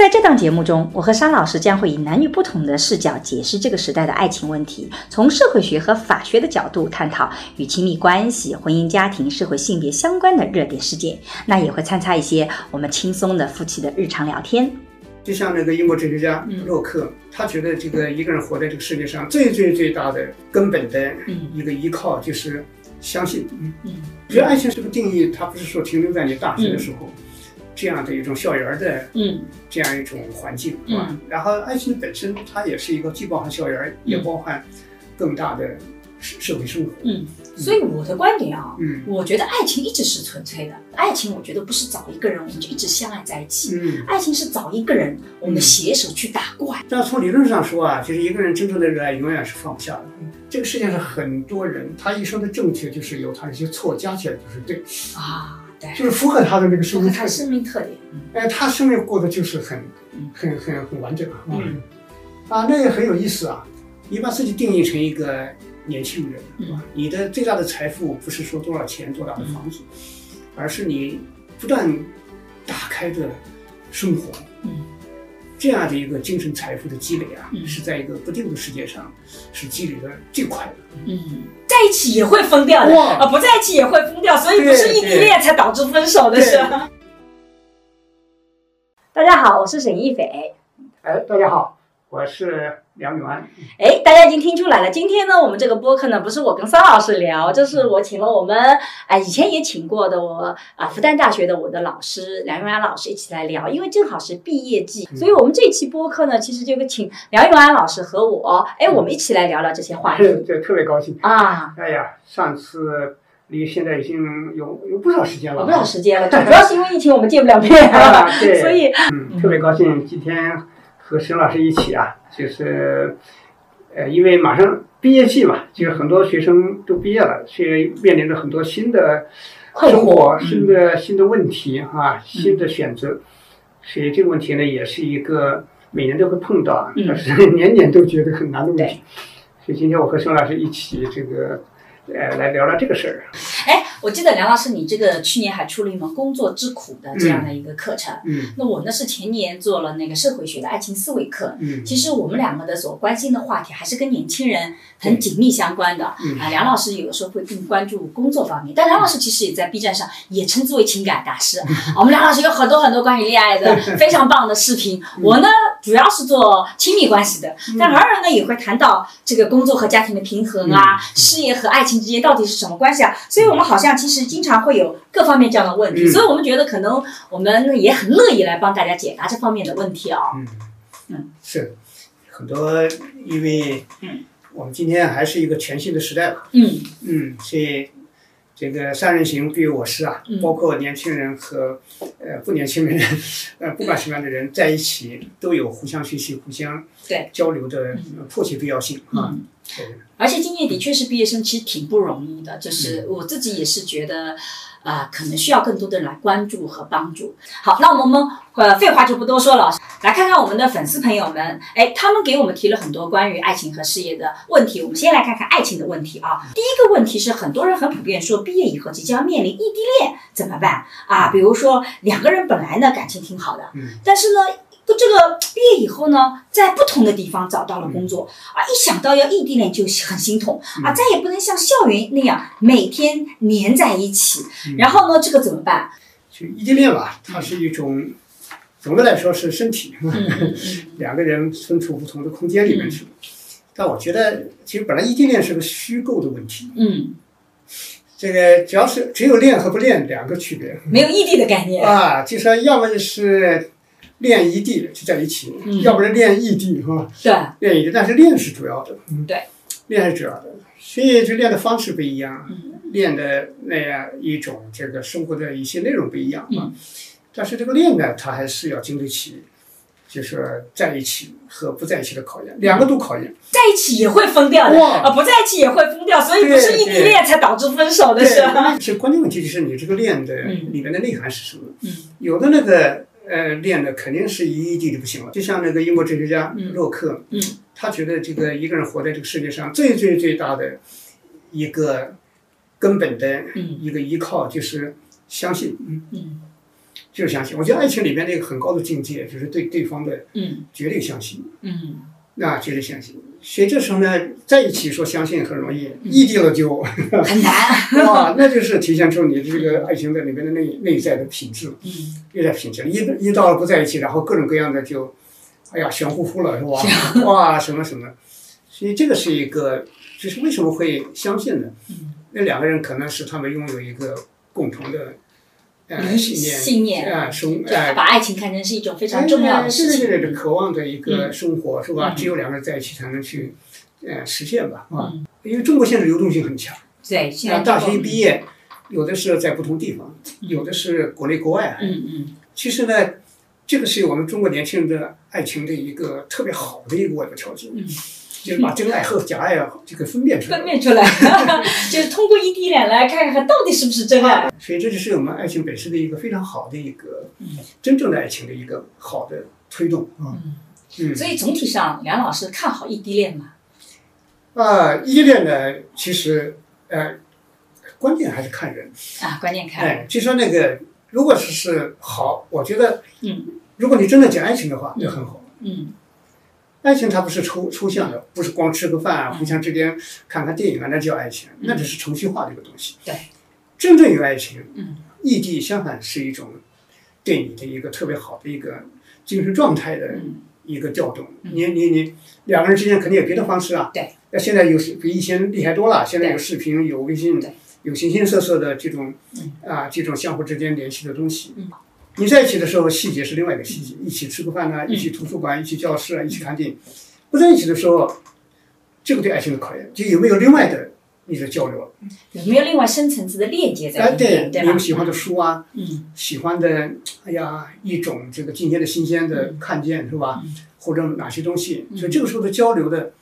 在这档节目中，我和沙老师将会以男女不同的视角解释这个时代的爱情问题，从社会学和法学的角度探讨与亲密关系、婚姻家庭、社会性别相关的热点事件。那也会参差一些我们轻松的夫妻的日常聊天。就像那个英国哲学家洛克，他觉得这个一个人活在这个世界上最最最大的根本的一个依靠就是相信。嗯嗯，觉得爱情这个定义，它不是说停留在你大学的时候。这样的一种校园的，嗯，这样一种环境，嗯，然后爱情本身它也是一个既包含校园，也包含更大的社社会生活，嗯，所以我的观点啊，嗯，我觉得爱情一直是纯粹的，爱情我觉得不是找一个人我们就一直相爱在一起，嗯，爱情是找一个人我们携手去打怪。但从理论上说啊，就是一个人真正的热爱永远是放不下的。这个世界上很多人，他一生的正确就是有他一些错加起来就是对。啊。就是符合他的那个生命特生命特点，哎，他生命过得就是很、很、很、很完整啊，啊，那也很有意思啊。你把自己定义成一个年轻人，对吧？你的最大的财富不是说多少钱、多大的房子，而是你不断打开的生活。这样的一个精神财富的积累啊，是在一个不定的世界上是积累的最快的。嗯，在一起也会疯掉的啊，不在一起也会疯掉，所以不是异地恋才导致分手的是。大家好，我是沈一斐。哎，大家好，我是。梁永安，哎，大家已经听出来了。今天呢，我们这个播客呢，不是我跟桑老师聊，这是我请了我们啊，以前也请过的我啊，复旦大学的我的老师梁永安老师一起来聊，因为正好是毕业季，所以我们这期播客呢，其实就请梁永安老师和我，哎，我们一起来聊聊这些话题。对，特别高兴啊！哎呀，上次离现在已经有有不少时间了，有不少时间了，主要是因为疫情，我们见不了面啊，对，所以嗯，特别高兴今天。和沈老师一起啊，就是，呃，因为马上毕业季嘛，就是很多学生都毕业了，所以面临着很多新的生活、新的新的问题啊，新的选择，所以这个问题呢，也是一个每年都会碰到，但是 年年都觉得很难的问题。所以今天我和沈老师一起这个，呃，来聊聊这个事儿。哎。我记得梁老师，你这个去年还出了一门工作之苦的这样的一个课程。嗯，那我呢是前年做了那个社会学的爱情思维课。嗯，其实我们两个的所关心的话题还是跟年轻人很紧密相关的。嗯，啊，梁老师有的时候会更关注工作方面，但梁老师其实也在 B 站上也称之为情感大师。我们梁老师有很多很多关于恋爱的非常棒的视频。我呢主要是做亲密关系的，但偶尔呢也会谈到这个工作和家庭的平衡啊，事业和爱情之间到底是什么关系啊？所以我们好像。其实经常会有各方面这样的问题，所以我们觉得可能我们也很乐意来帮大家解答这方面的问题啊。嗯嗯，是很多，因为嗯，我们今天还是一个全新的时代吧。嗯嗯，所以这个三人行必有我师啊，包括年轻人和呃不年轻的人，呃不管什么样的人在一起，都有互相学习、互相对交流的迫切必要性啊。而且今年的确是毕业生，其实挺不容易的。就是我自己也是觉得，啊，可能需要更多的人来关注和帮助。好，那我们呃废话就不多说了，来看看我们的粉丝朋友们，哎，他们给我们提了很多关于爱情和事业的问题。我们先来看看爱情的问题啊。第一个问题是，很多人很普遍说，毕业以后即将面临异地恋怎么办啊？比如说两个人本来呢感情挺好的，但是呢。这个毕业以后呢，在不同的地方找到了工作啊，一想到要异地恋就很心痛啊，再也不能像校园那样每天黏在一起。然后呢，这个怎么办？就异地恋吧，它是一种，总的来说是身体，两个人身处不同的空间里面去。但我觉得，其实本来异地恋是个虚构的问题。嗯，这个只要是只有恋和不恋两个区别，没有异地的概念啊，就说要么就是。恋异地就在一起，要不然练异地哈。对。恋异地，但是练是主要的。嗯，对。练是主要的，所以就练的方式不一样，练的那样一种这个生活的一些内容不一样啊。但是这个练呢，它还是要经得起就是在一起和不在一起的考验，两个都考验。在一起也会疯掉的啊，不在一起也会疯掉，所以不是异地恋才导致分手的是吧？其实关键问题就是你这个恋的里面的内涵是什么？嗯，有的那个呃练的肯定是一一地就不行了，就像那个英国哲学家洛克，嗯，他觉得这个一个人活在这个世界上最最最大的一个根本的一个依靠就是相信，嗯嗯。就是相信，我觉得爱情里面那个很高的境界，就是对对方的嗯。绝对相信。嗯，那绝对相信。所以这时候呢，在一起说相信很容易，异地了就很难。哇，那就是体现出你这个爱情的里面的内内在的品质。嗯，内在品质，一一到了不在一起，然后各种各样的就，哎呀，玄乎乎了，是吧？哇，什么什么。所以这个是一个，就是为什么会相信呢？那两个人可能是他们拥有一个共同的。信念啊，生把爱情看成是一种非常重要的事情，对对对，渴望的一个生活是吧？只有两个人在一起才能去，呃，实现吧，啊，因为中国现在流动性很强，对，现在。大学一毕业，有的是在不同地方，有的是国内国外，嗯嗯，其实呢，这个是我们中国年轻人的爱情的一个特别好的一个外部条件。就是把真爱和假爱这个分辨出来，分辨出来，就是通过异地恋来看看到底是不是真爱。所以这就是我们爱情本身的一个非常好的一个，真正的爱情的一个好的推动啊。嗯，所以总体上，梁老师看好异地恋吗？啊，异地恋呢，其实呃，关键还是看人啊，关键看。哎，就说那个，如果是是好，我觉得，嗯，如果你真的讲爱情的话，那很好。嗯。爱情它不是抽抽象的，不是光吃个饭啊，互相之间看看电影啊，那叫爱情，那只是程序化的一个东西。对，真正有爱情，异地相反是一种对你的一个特别好的一个精神状态的一个调动。你你你两个人之间肯定有别的方式啊。对。那现在有比以前厉害多了，现在有视频，有微信，有形形色色的这种啊这种相互之间联系的东西。你在一起的时候，细节是另外一个细节，一起吃个饭呢，一起图书馆，一起教室啊，一起看电影。不在一起的时候，这个对爱情的考验，就有没有另外的你的交流，有没有另外深层次的链接在里面，对吧？你们喜欢的书啊，嗯，喜欢的，哎呀，一种这个今天的新鲜的看见是吧？或者哪些东西，所以这个时候的交流的，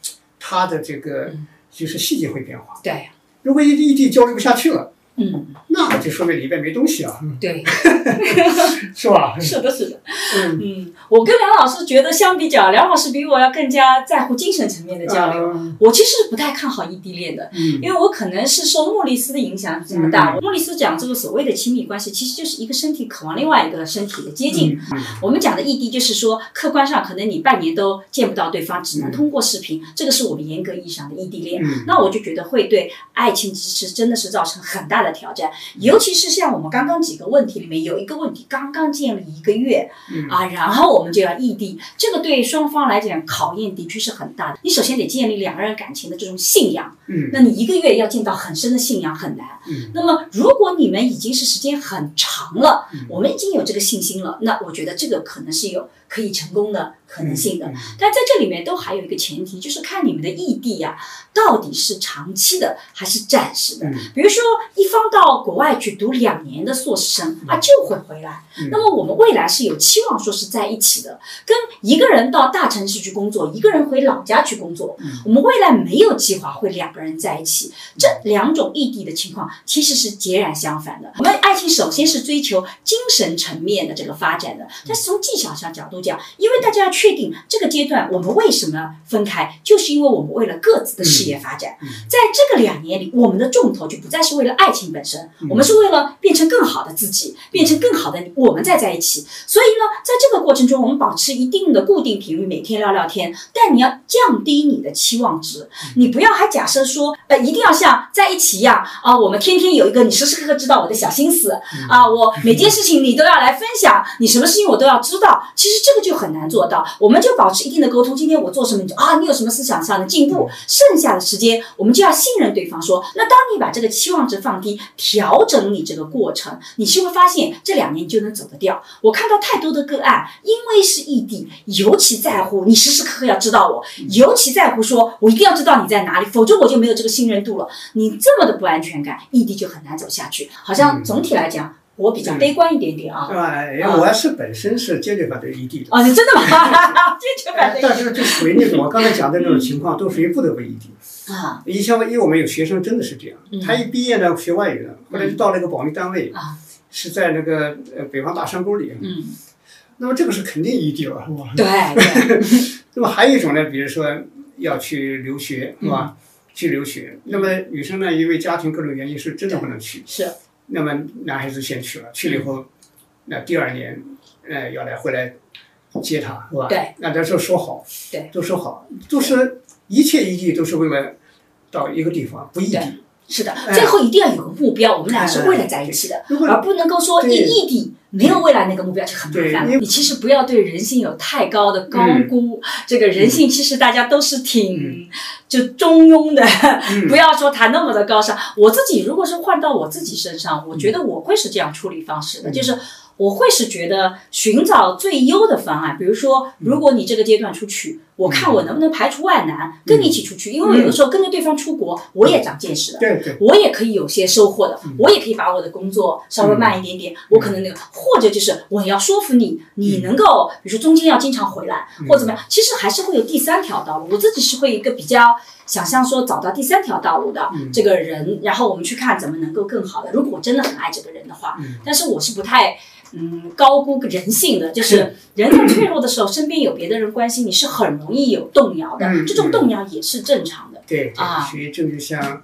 它的这个就是细节会变化。对，如果异地异地交流不下去了。嗯，那就说明里边没东西啊。对，是吧？是的，是的。嗯，嗯我跟梁老师觉得相比较，梁老师比我要更加在乎精神层面的交流。我其实不太看好异地恋的，因为我可能是受莫里斯的影响这么大。莫里斯讲这个所谓的亲密关系，其实就是一个身体渴望另外一个身体的接近。我们讲的异地，就是说客观上可能你半年都见不到对方，只能通过视频，这个是我们严格意义上的异地恋。那我就觉得会对爱情其实真的是造成很大的。挑战，尤其是像我们刚刚几个问题里面有一个问题，刚刚建立一个月啊，然后我们就要异地，这个对双方来讲考验的确是很大的。你首先得建立两个人感情的这种信仰，嗯，那你一个月要见到很深的信仰很难。嗯，那么如果你们已经是时间很长了，我们已经有这个信心了，那我觉得这个可能是有可以成功的可能性的。但在这里面都还有一个前提，就是看你们的异地呀，到底是长期的还是暂时的。比如说一方。到国外去读两年的硕士生啊，就会回来。那么我们未来是有期望说是在一起的，跟一个人到大城市去工作，一个人回老家去工作。我们未来没有计划会两个人在一起，这两种异地的情况其实是截然相反的。我们爱情首先是追求精神层面的这个发展的，但是从技巧上角度讲，因为大家要确定这个阶段我们为什么分开，就是因为我们为了各自的事业发展。在这个两年里，我们的重头就不再是为了爱情。本身，我们是为了变成更好的自己，变成更好的你，我们再在一起。所以呢，在这个过程中，我们保持一定的固定频率，每天聊聊天。但你要降低你的期望值，你不要还假设说，呃，一定要像在一起一样啊。我们天天有一个，你时时刻刻知道我的小心思啊，我每件事情你都要来分享，你什么事情我都要知道。其实这个就很难做到。我们就保持一定的沟通。今天我做什么，你就啊，你有什么思想上的进步？剩下的时间，我们就要信任对方。说，那当你把这个期望值放低。调整你这个过程，你是会发现这两年你就能走得掉。我看到太多的个案，因为是异地，尤其在乎你时时刻刻要知道我，尤其在乎说我一定要知道你在哪里，否则我就没有这个信任度了。你这么的不安全感，异地就很难走下去。好像总体来讲，我比较悲观一点点啊。啊，因为我是本身是坚决反对异地的。哦，你真的吗？坚决反对。但是就属于那种我刚才讲的那种情况，都属于不得不异地。啊。以前因为我们有学生真的是这样，他一毕业呢学外语的，后来就到了一个保密单位，是在那个呃北方大山沟里。嗯。那么这个是肯定异地了，是吧？对。那么还有一种呢，比如说要去留学，是吧？去留学。那么女生呢，因为家庭各种原因，是真的不能去。是。那么男孩子先去了，去了以后，那第二年，呃，要来回来接他，是吧？对。那咱就说好，对，都说好，都是一切异地都是为了到一个地方，不异地。是的，最后一定要有个目标，我们俩是为了在一起的，而不能够说一异地没有未来那个目标就很麻烦。你其实不要对人性有太高的高估，这个人性其实大家都是挺就中庸的，不要说谈那么的高尚。我自己如果是换到我自己身上，我觉得我会是这样处理方式的，就是。我会是觉得寻找最优的方案，比如说，如果你这个阶段出去，我看我能不能排除万难跟你一起出去，因为有的时候跟着对方出国，我也长见识了，对对，我也可以有些收获的，我也可以把我的工作稍微慢一点点，我可能那个，或者就是我要说服你，你能够，比如说中间要经常回来或怎么样，其实还是会有第三条道路，我自己是会一个比较想象说找到第三条道路的这个人，然后我们去看怎么能够更好的。如果我真的很爱这个人的话，但是我是不太。嗯，高估人性的就是人在脆弱的时候，身边有别的人关心你是很容易有动摇的，这种动摇也是正常的。对啊，所以这就像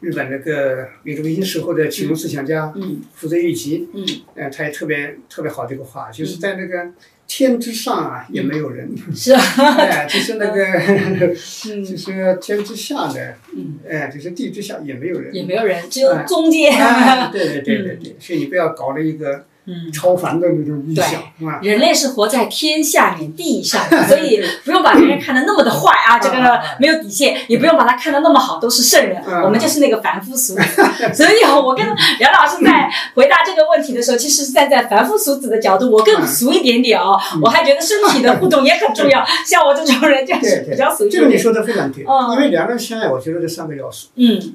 日本那个民族英时候的启蒙思想家，嗯，福泽谕吉，嗯，呃，他也特别特别好这个话，就是在那个天之上啊，也没有人，是啊，哎，就是那个，就是天之下的，嗯，哎，就是地之下也没有人，也没有人，只有中间。对对对对 对，所以你不要搞了一个。嗯，超凡的那种意象，人类是活在天下面地上，所以不用把别人看得那么的坏啊，这个没有底线，也不用把他看得那么好，都是圣人，我们就是那个凡夫俗子。所以我跟梁老师在回答这个问题的时候，其实是站在凡夫俗子的角度，我更俗一点点哦，我还觉得身体的互动也很重要，像我这种人就是比较俗这个你说的非常对，因为两个人相爱，我觉得这三个要素，嗯，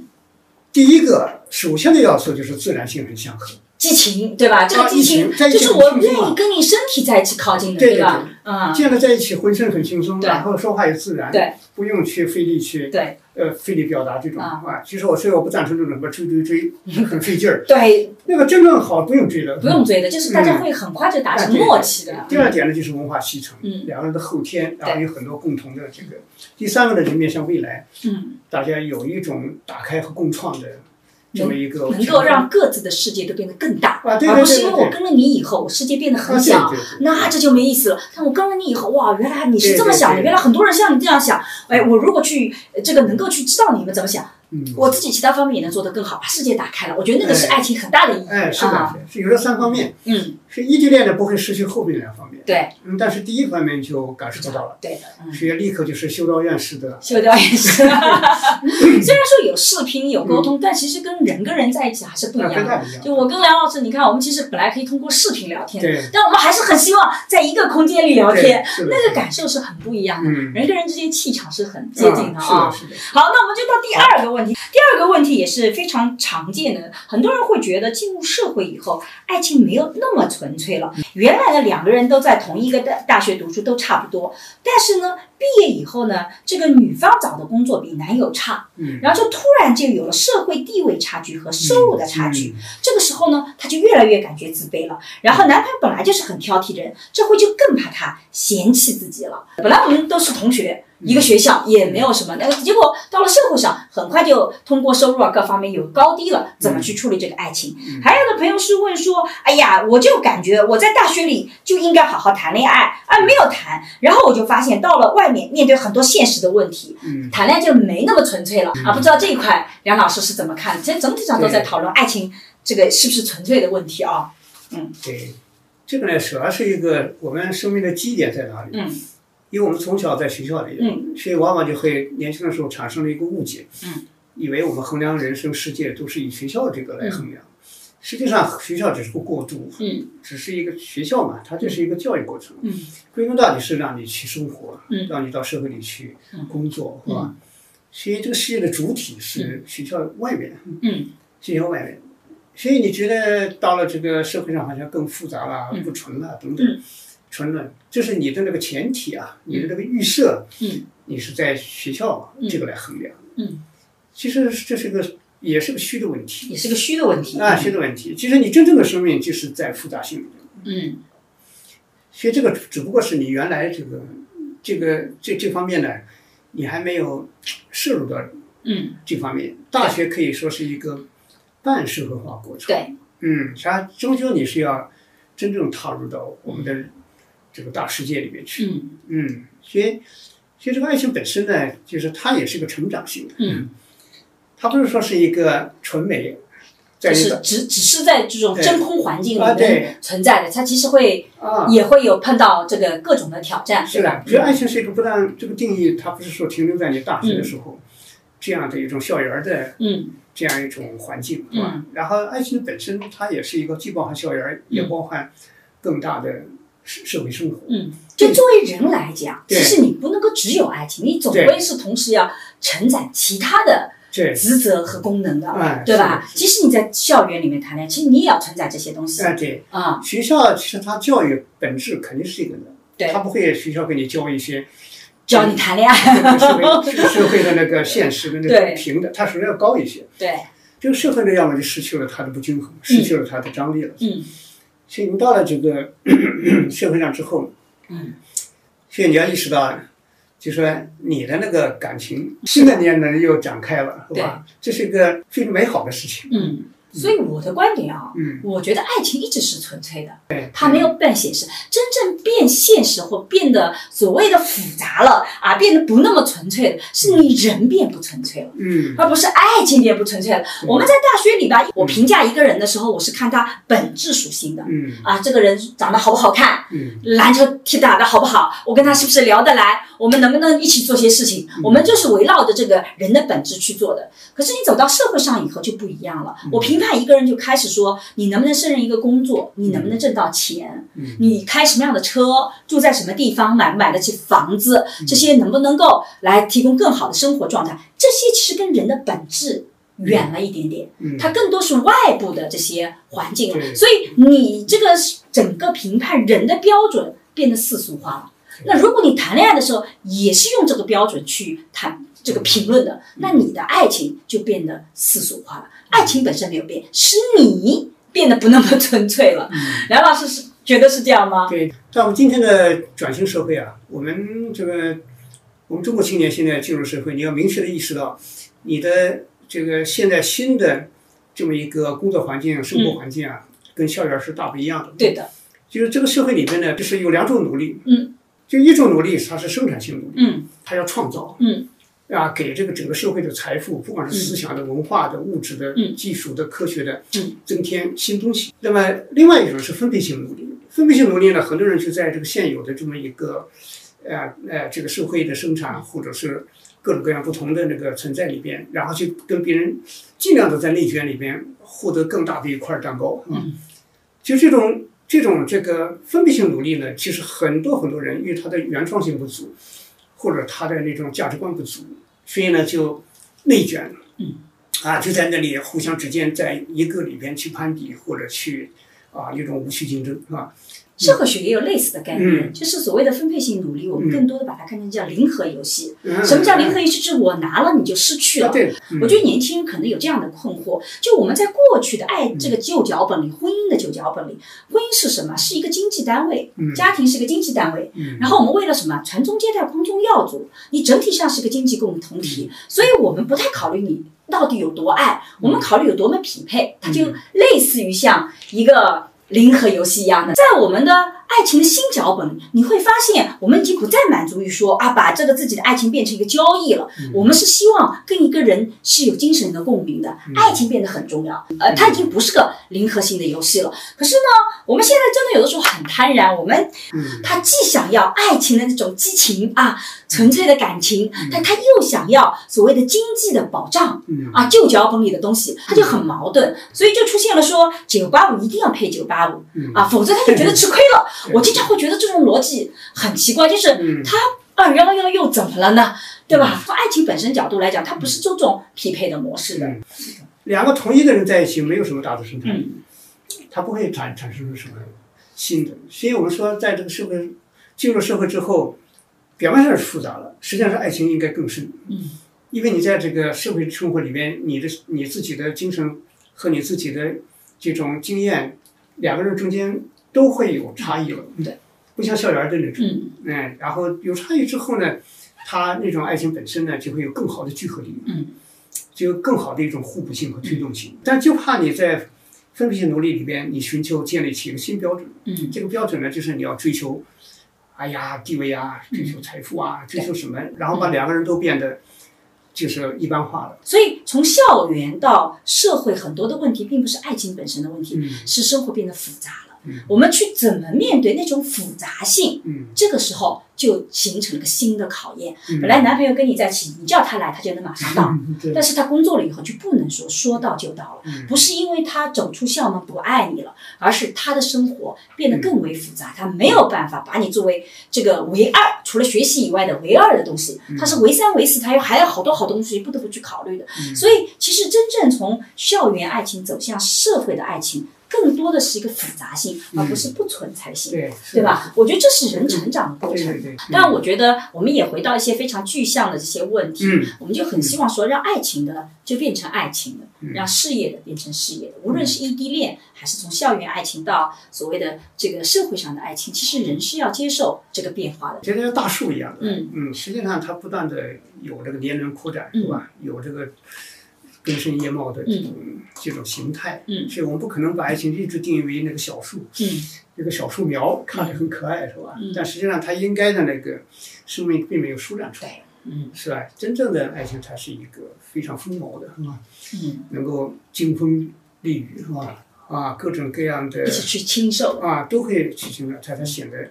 第一个首先的要素就是自然性很相合。激情，对吧？这个激情就是我愿意跟你身体在一起靠近的，对吧？嗯，见了在一起浑身很轻松，然后说话也自然，对，不用去费力去，对，呃，费力表达这种啊。其实我所以我不赞成这种什么追追追，很费劲儿。对，那个真正好不用追的，不用追的，就是大家会很快就达成默契的。第二点呢，就是文化继承，两个人的后天，然后有很多共同的这个。第三个呢，就面向未来，嗯，大家有一种打开和共创的。这么一个能够让各自的世界都变得更大，而不是因为我跟了你以后，我世界变得很小，那这就没意思了。但我跟了你以后，哇，原来你是这么想的，原来很多人像你这样想。哎，我如果去这个能够去知道你们怎么想。我自己其他方面也能做得更好，把世界打开了。我觉得那个是爱情很大的意义。哎，是的，是有这三方面。嗯，是异地恋的不会失去后面两方面。对，嗯，但是第一方面就感受不到了。对的，所以立刻就是修道院式的。修道院式。虽然说有视频有沟通，但其实跟人跟人在一起还是不一样的。就我跟梁老师，你看，我们其实本来可以通过视频聊天，对但我们还是很希望在一个空间里聊天，那个感受是很不一样的。人跟人之间气场是很接近的啊是的。好，那我们就到第二个问题。第二个问题也是非常常见的，很多人会觉得进入社会以后，爱情没有那么纯粹了。原来的两个人都在同一个大大学读书都差不多，但是呢，毕业以后呢，这个女方找的工作比男友差，嗯，然后就突然就有了社会地位差距和收入的差距。这个时候呢，她就越来越感觉自卑了。然后男朋友本来就是很挑剔的人，这回就更怕她嫌弃自己了。本来我们都是同学。一个学校也没有什么，那个结果到了社会上，很快就通过收入啊各方面有高低了，怎么去处理这个爱情？还有的朋友是问说，哎呀，我就感觉我在大学里就应该好好谈恋爱，啊，没有谈，然后我就发现到了外面面对很多现实的问题，嗯谈恋爱就没那么纯粹了啊！不知道这一块梁老师是怎么看？其实整体上都在讨论爱情这个是不是纯粹的问题啊？嗯，对，这个呢主要是一个我们生命的基点在哪里？嗯。因为我们从小在学校里，所以往往就会年轻的时候产生了一个误解，以为我们衡量人生世界都是以学校这个来衡量。实际上，学校只是个过渡，只是一个学校嘛，它就是一个教育过程。归根到底是让你去生活，让你到社会里去工作，是吧？所以这个世界的主体是学校外面，学校外面。所以你觉得到了这个社会上好像更复杂了，不纯了等等，纯论，就是你的那个前提啊，你的那个预设，嗯，你是在学校这个来衡量，嗯，其实这是个也是个虚的问题，也是个虚的问题。啊，虚的问题。其实你真正的生命就是在复杂性里面，嗯，所以这个只不过是你原来这个这个这这方面呢，你还没有摄入到。嗯，这方面，大学可以说是一个半社会化过程。对，嗯，它终究你是要真正踏入到我们的这个大世界里面去。嗯嗯，所以，所以这个爱情本身呢，就是它也是个成长性的。嗯，它不是说是一个纯美，就是只只是在这种真空环境里面存在的，它其实会啊也会有碰到这个各种的挑战，是吧？所以爱情是一个不但这个定义，它不是说停留在你大学的时候。这样的一种校园的，嗯，这样一种环境，是吧？然后爱情本身它也是一个既包含校园，也包含更大的社社会生活。嗯，就作为人来讲，其实你不能够只有爱情，你总归是同时要承载其他的职责和功能的，对吧？即使你在校园里面谈恋爱，其实你也要承载这些东西。啊，对啊，学校其实它教育本质肯定是一个的，对，他不会学校给你教一些。教你谈恋爱，社会社会的那个 现实的那个平的，它首先要高一些。对，这个社会呢，要么就失去了它的不均衡，失去了它的张力了。嗯，所以你到了这个 社会上之后，嗯，所以你要意识到，就说你的那个感情新的年轮又展开了，是吧？这是一个非常美好的事情。嗯。所以我的观点啊，嗯，我觉得爱情一直是纯粹的，对，它没有变现实。真正变现实或变得所谓的复杂了啊，变得不那么纯粹的，是你人变不纯粹了，嗯，而不是爱情变不纯粹了。我们在大学里边，我评价一个人的时候，我是看他本质属性的，嗯，啊，这个人长得好不好看，嗯，篮球踢打的好不好，我跟他是不是聊得来，我们能不能一起做些事情，我们就是围绕着这个人的本质去做的。可是你走到社会上以后就不一样了，我评判一个人就开始。说你能不能胜任一个工作？你能不能挣到钱？你开什么样的车？住在什么地方？买不买得起房子？这些能不能够来提供更好的生活状态？这些其实跟人的本质远了一点点，它更多是外部的这些环境。所以你这个整个评判人的标准变得世俗化了。那如果你谈恋爱的时候也是用这个标准去谈这个评论的，那你的爱情就变得世俗化了。爱情本身没有变，是你变得不那么纯粹了。梁老师是觉得是这样吗？对，在我们今天的转型社会啊，我们这个我们中国青年现在进入社会，你要明确的意识到，你的这个现在新的这么一个工作环境、生活环境啊，跟校园是大不一样的。对的，就是这个社会里边呢，就是有两种努力。嗯，就一种努力，它是生产性努力。嗯，它要创造。嗯。啊，给这个整个社会的财富，不管是思想的、文化的、物质的、技术的、科学的，增添新东西。那么，另外一种是分配性努力。分配性努力呢，很多人就在这个现有的这么一个，呃呃，这个社会的生产或者是各种各样不同的那个存在里边，然后去跟别人尽量的在内卷里边获得更大的一块蛋糕。嗯，就这种这种这个分配性努力呢，其实很多很多人因为他的原创性不足，或者他的那种价值观不足。所以呢，就内卷了，嗯，啊，就在那里互相之间在一个里边去攀比或者去啊一种无序竞争，是吧？社会学也有类似的概念，就是所谓的分配性努力，我们更多的把它看成叫零和游戏。什么叫零和游戏？就是我拿了你就失去了。对，我觉得年轻人可能有这样的困惑，就我们在过去的爱这个旧脚本里，婚姻的旧脚本里，婚姻是什么？是一个经济单位，家庭是个经济单位。然后我们为了什么？传宗接代、光宗耀祖，你整体上是个经济共同体，所以我们不太考虑你到底有多爱，我们考虑有多么匹配。它就类似于像一个。零和游戏一样的，在我们的爱情的新脚本，你会发现，我们已经不再满足于说啊，把这个自己的爱情变成一个交易了。我们是希望跟一个人是有精神的共鸣的，爱情变得很重要。呃，它已经不是个零和性的游戏了。可是呢，我们现在真的有的时候很贪婪，我们他既想要爱情的那种激情啊，纯粹的感情，但他又想要所谓的经济的保障啊，旧脚本里的东西，他就很矛盾，所以就出现了说九八五一定要配九八五。啊，否则他就觉得 吃亏了。我经常会觉得这种逻辑很奇怪，就是他二幺幺又怎么了呢？对吧？从爱情本身角度来讲，它不是这种匹配的模式的。两个同一个人在一起没有什么大的生产力，他不会产产生出什么新的。所以我们说，在这个社会进入社会之后，表面上是复杂了，实际上是爱情应该更深。嗯，因为你在这个社会生活里面，你的你自己的精神和你自己的这种经验，两个人中间都会有差异了。对，不像校园的那种。嗯，哎，然后有差异之后呢，他那种爱情本身呢，就会有更好的聚合力。嗯。就更好的一种互补性和推动性，但就怕你在分配性努力里边，你寻求建立起一个新标准。嗯，这个标准呢，就是你要追求，哎呀，地位啊，追求财富啊，追求什么，然后把两个人都变得就是一般化了。所以从校园到社会，很多的问题并不是爱情本身的问题，是生活变得复杂了。我们去怎么面对那种复杂性？嗯，这个时候就形成了个新的考验。本来男朋友跟你在一起，你叫他来，他就能马上到。但是他工作了以后就不能说说到就到了。不是因为他走出校门不爱你了，而是他的生活变得更为复杂，他没有办法把你作为这个唯二，除了学习以外的唯二的东西。他是唯三唯四，他又还有好多好多东西不得不去考虑的。所以，其实真正从校园爱情走向社会的爱情。更多的是一个复杂性，而不是不存在性，对对吧？我觉得这是人成长的过程。但我觉得我们也回到一些非常具象的这些问题，我们就很希望说，让爱情的就变成爱情的，让事业的变成事业的。无论是异地恋，还是从校园爱情到所谓的这个社会上的爱情，其实人是要接受这个变化的。就像大树一样的，嗯嗯，实际上它不断的有这个年轮扩展，是吧？有这个。根深叶茂的这种这种形态，所以我们不可能把爱情一直定义为那个小树，那个小树苗看着很可爱，是吧？但实际上它应该的那个生命并没有舒展出来，嗯是吧？真正的爱情才是一个非常丰茂的，是吧？能够经风历雨，是吧？啊，各种各样的一起去亲受啊，都会去亲受，才才显得。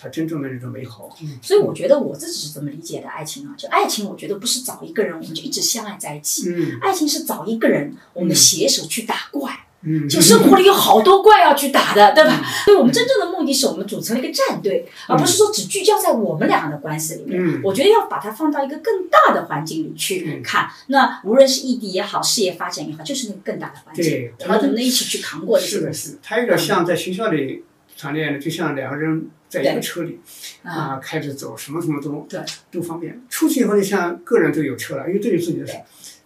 它真正的那种美好，所以我觉得我自己是怎么理解的爱情啊，就爱情，我觉得不是找一个人我们就一直相爱在一起，爱情是找一个人我们携手去打怪，嗯就生活里有好多怪要去打的，对吧？所以我们真正的目的是我们组成了一个战队，而不是说只聚焦在我们两个的关系里面。我觉得要把它放到一个更大的环境里去看，那无论是异地也好，事业发展也好，就是那个更大的环境，我们能不能一起去扛过这些？是的，是，它有点像在学校里谈恋爱，就像两个人。在一个车里，啊，开着走，什么什么都都方便。出去以后，就像个人都有车了，因为都有自己的事。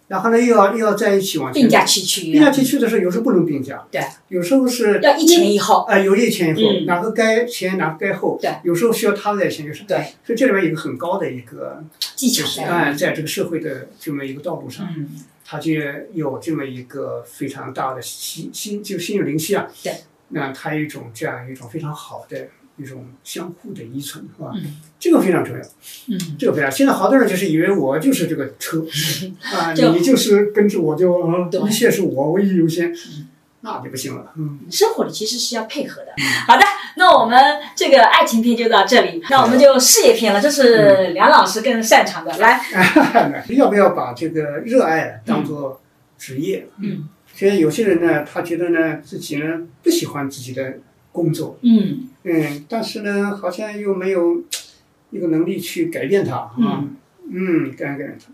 然后呢，又要又要在一起往前。并驾齐驱。并驾齐驱的时候，有时候不能并驾。对。有时候是。要一前一后。啊，有一前一后，哪个该前，哪个该后。对。有时候需要他在前，就是。对。所以这里面有一个很高的一个技巧在。哎，在这个社会的这么一个道路上，他就有这么一个非常大的心心，就心有灵犀啊。对。那它有一种这样一种非常好的。一种相互的依存，是吧？这个非常重要。嗯，这个非常。现在好多人就是以为我就是这个车 啊，你就是跟着我就啊，一切是我唯一优先，那就不行了。嗯，生活里其实是要配合的。好的，那我们这个爱情篇就到这里，那我们就事业篇了，这是梁老师更擅长的。来，要不要把这个热爱当做职业？嗯，现在有些人呢，他觉得呢，自己呢不喜欢自己的。工作，嗯。嗯，但是呢，好像又没有 一个能力去改变它啊，嗯，改变它，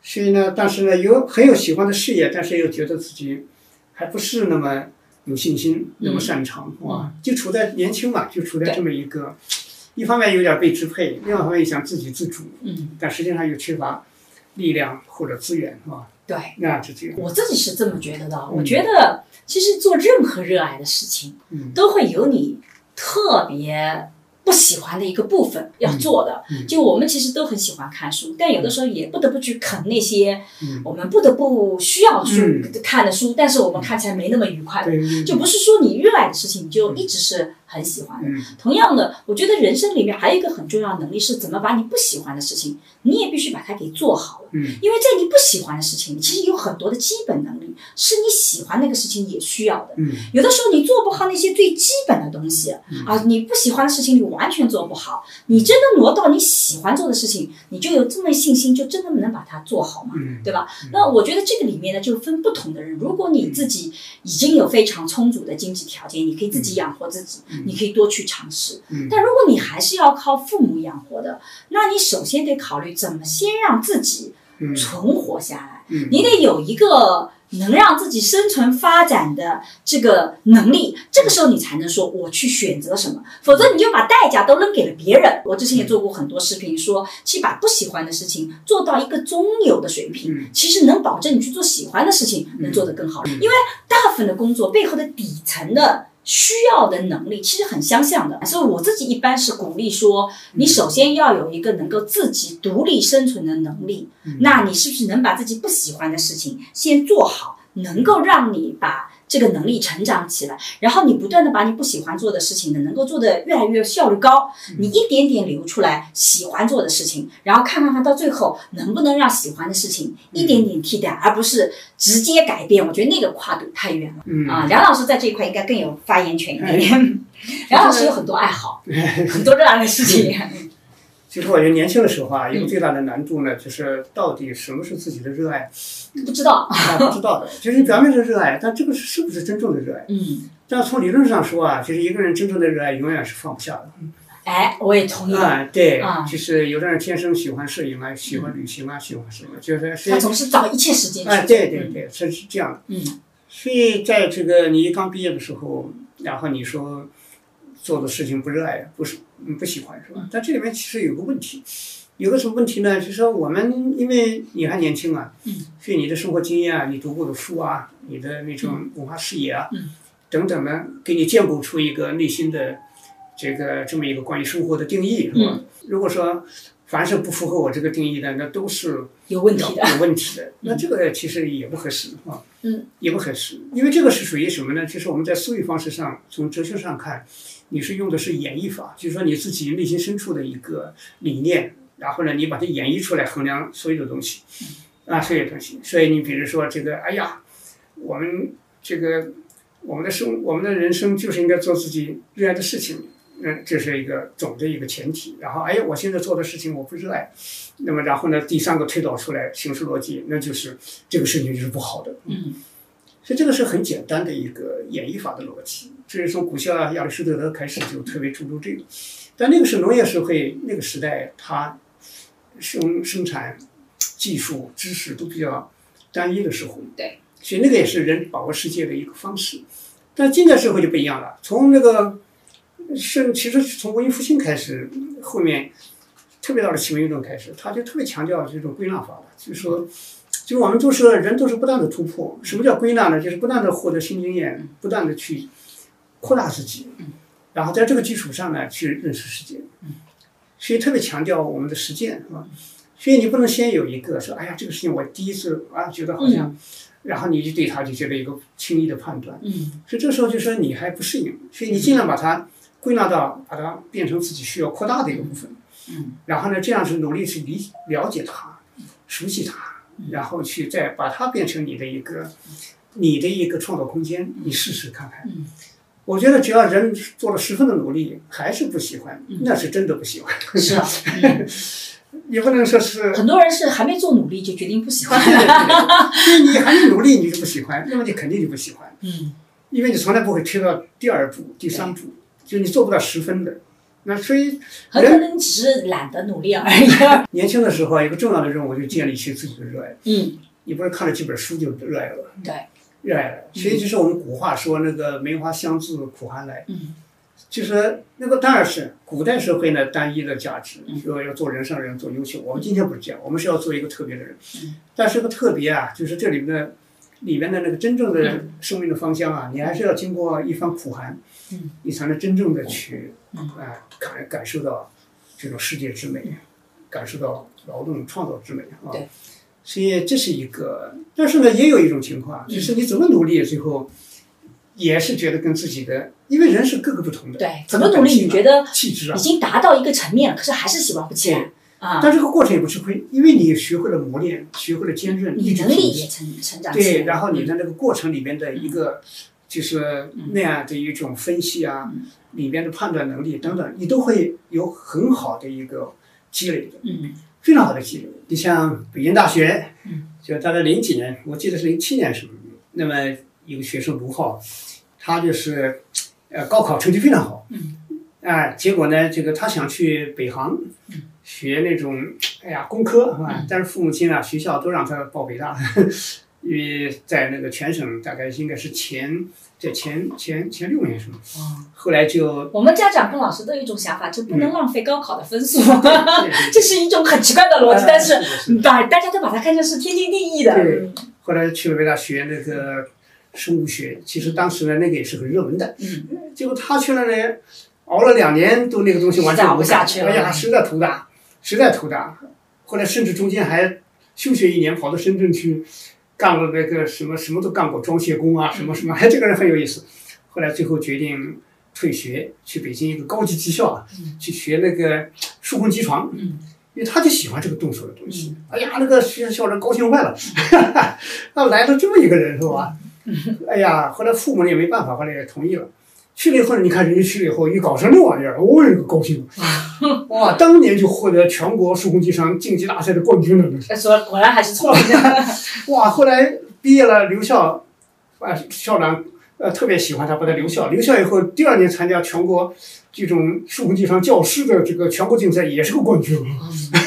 所以呢，但是呢，有很有喜欢的事业，但是又觉得自己还不是那么有信心，那么擅长，是吧？就处在年轻嘛，就处在这么一个，一方面有点被支配，另外一方面想自给自主，嗯，但实际上又缺乏力量或者资源，是吧？对，那就这样。我自己是这么觉得的，我觉得。其实做任何热爱的事情，都会有你特别不喜欢的一个部分要做的。就我们其实都很喜欢看书，但有的时候也不得不去啃那些我们不得不需要去看的书，但是我们看起来没那么愉快。就不是说你热爱的事情，你就一直是。很喜欢的。同样的，我觉得人生里面还有一个很重要的能力，是怎么把你不喜欢的事情，你也必须把它给做好了。嗯，因为在你不喜欢的事情里，其实有很多的基本能力是你喜欢那个事情也需要的。嗯，有的时候你做不好那些最基本的东西啊，你不喜欢的事情你完全做不好。你真的挪到你喜欢做的事情，你就有这么信心，就真的能把它做好嘛？对吧？那我觉得这个里面呢，就分不同的人。如果你自己已经有非常充足的经济条件，你可以自己养活自己。你可以多去尝试，但如果你还是要靠父母养活的，那你首先得考虑怎么先让自己存活下来。你得有一个能让自己生存发展的这个能力，这个时候你才能说我去选择什么，否则你就把代价都扔给了别人。我之前也做过很多视频，说去把不喜欢的事情做到一个中游的水平，其实能保证你去做喜欢的事情能做得更好。因为大部分的工作背后的底层的。需要的能力其实很相像的，所以我自己一般是鼓励说，你首先要有一个能够自己独立生存的能力。那你是不是能把自己不喜欢的事情先做好，能够让你把。这个能力成长起来，然后你不断的把你不喜欢做的事情呢，能够做的越来越效率高。你一点点留出来喜欢做的事情，然后看看看到最后能不能让喜欢的事情一点点替代，而不是直接改变。我觉得那个跨度太远了。啊，梁老师在这一块应该更有发言权一点。梁老师有很多爱好，很多热爱的事情。其实我觉得年轻的时候啊，一个最大的难度呢，就是到底什么是自己的热爱？不知道啊，不知道的。就是你表面上热爱，但这个是是不是真正的热爱？嗯。但从理论上说啊，就是一个人真正的热爱永远是放不下的。哎，我也同意。啊，对，就是有的人天生喜欢摄影啊，喜欢旅行啊，喜欢什么，就是他总是找一切时间。哎，对对对，是是这样的。嗯。所以在这个你刚毕业的时候，然后你说。做的事情不热爱，不是不喜欢是吧？但这里面其实有个问题，有个什么问题呢？就是说我们因为你还年轻啊，嗯所以你的生活经验啊，你读过的书啊，你的那种文化视野啊，等等呢，给你建构出一个内心的这个这么一个关于生活的定义是吧？如果说凡是不符合我这个定义的，那都是有问题的，有问题的。那这个其实也不合适啊，嗯，也不合适，因为这个是属于什么呢？就是我们在思维方式上，从哲学上看。你是用的是演绎法，就是说你自己内心深处的一个理念，然后呢，你把它演绎出来衡量所有的东西，啊，所有东西。所以你比如说这个，哎呀，我们这个我们的生，我们的人生就是应该做自己热爱的事情，嗯，这是一个总的一个前提。然后，哎呀，我现在做的事情我不热爱，那么然后呢，第三个推导出来形式逻辑，那就是这个事情就是不好的。嗯。所以这个是很简单的一个演绎法的逻辑，这是从古希腊亚里士多德开始就特别注重这个。但那个是农业社会，那个时代它生生产技术知识都比较单一的时候，对，所以那个也是人把握世界的一个方式。但近代社会就不一样了，从那个是其实是从文艺复兴开始，后面特别到了启蒙运动开始，他就特别强调这种归纳法了，就是说。就我们都是人，都是不断的突破。什么叫归纳呢？就是不断的获得新经验，不断的去扩大自己，然后在这个基础上呢，去认识世界。所以特别强调我们的实践，啊？所以你不能先有一个说，哎呀，这个事情我第一次啊，觉得好像，然后你就对他就觉得一个轻易的判断。嗯所以这时候就说你还不适应，所以你尽量把它归纳到，把它变成自己需要扩大的一个部分。嗯然后呢，这样是努力去理了解它，熟悉它。然后去再把它变成你的一个，你的一个创作空间，你试试看看。嗯我觉得只要人做了十分的努力，还是不喜欢，那是真的不喜欢。是啊，也不能说是。很多人是还没做努力就决定不喜欢。对 你还没努力你就不喜欢，那么你肯定就不喜欢。嗯。因为你从来不会推到第二步、第三步，就你做不到十分的。那所以，很可能只是懒得努力而已。年轻的时候，一个重要的任务就建立起自己的热爱。嗯，你不是看了几本书就热爱了？对，热爱了。所以就是我们古话说那个“梅花香自苦寒来”。嗯，就是那个当然是古代社会呢单一的价值，说要做人上人，做优秀。我们今天不是这样，我们是要做一个特别的人。嗯，但是个特别啊，就是这里面的里面的那个真正的生命的方向啊，你还是要经过一番苦寒，嗯，你才能真正的去。啊，感感受到这种世界之美，感受到劳动创造之美啊！对，所以这是一个，但是呢，也有一种情况，就是你怎么努力，最后也是觉得跟自己的，因为人是各个不同的。对，怎么努力，你觉得气质啊，已经达到一个层面了，可是还是喜欢不起来啊！但这个过程也不吃亏，因为你学会了磨练，学会了坚韧，你能力也成成长。对，然后你在那个过程里面的一个。就是那样的一种分析啊，里边的判断能力等等，你都会有很好的一个积累的，嗯，非常好的积累。你像北京大学，就大概零几年，我记得是零七年什么，那么一个学生卢浩，他就是呃高考成绩非常好，嗯，哎，结果呢，这个他想去北航，学那种哎呀工科是吧？但是父母亲啊学校都让他报北大。因为在那个全省大概应该是前在前前前六名是吗？后来就我们家长跟老师都有一种想法，就不能浪费高考的分数，这是一种很奇怪的逻辑，但是大大家都把它看成是天经地义的。对，后来去了北大学那个生物学，其实当时呢那个也是很热门的，嗯，结果他去了呢，熬了两年都那个东西完全熬不下去了，哎呀，实在头大，实在头大。后来甚至中间还休学一年，跑到深圳去。干了那个什么什么都干过，装卸工啊，什么什么，哎，这个人很有意思。后来最后决定退学，去北京一个高级技校啊，去学那个数控机床，因为他就喜欢这个动手的东西。哎呀，那个学校人高兴坏了，那来了这么一个人是吧？哎呀，后来父母也没办法，后来也同意了。去了以后，你看人家去了以后，一搞成那玩意儿，我也高兴。哇，当年就获得全国数控机床竞技大赛的冠军了。那说果然还是错的。哇，后来毕业了，留校，啊，校长呃特别喜欢他，把他留校。留校以后，第二年参加全国这种数控机床教师的这个全国竞赛，也是个冠军。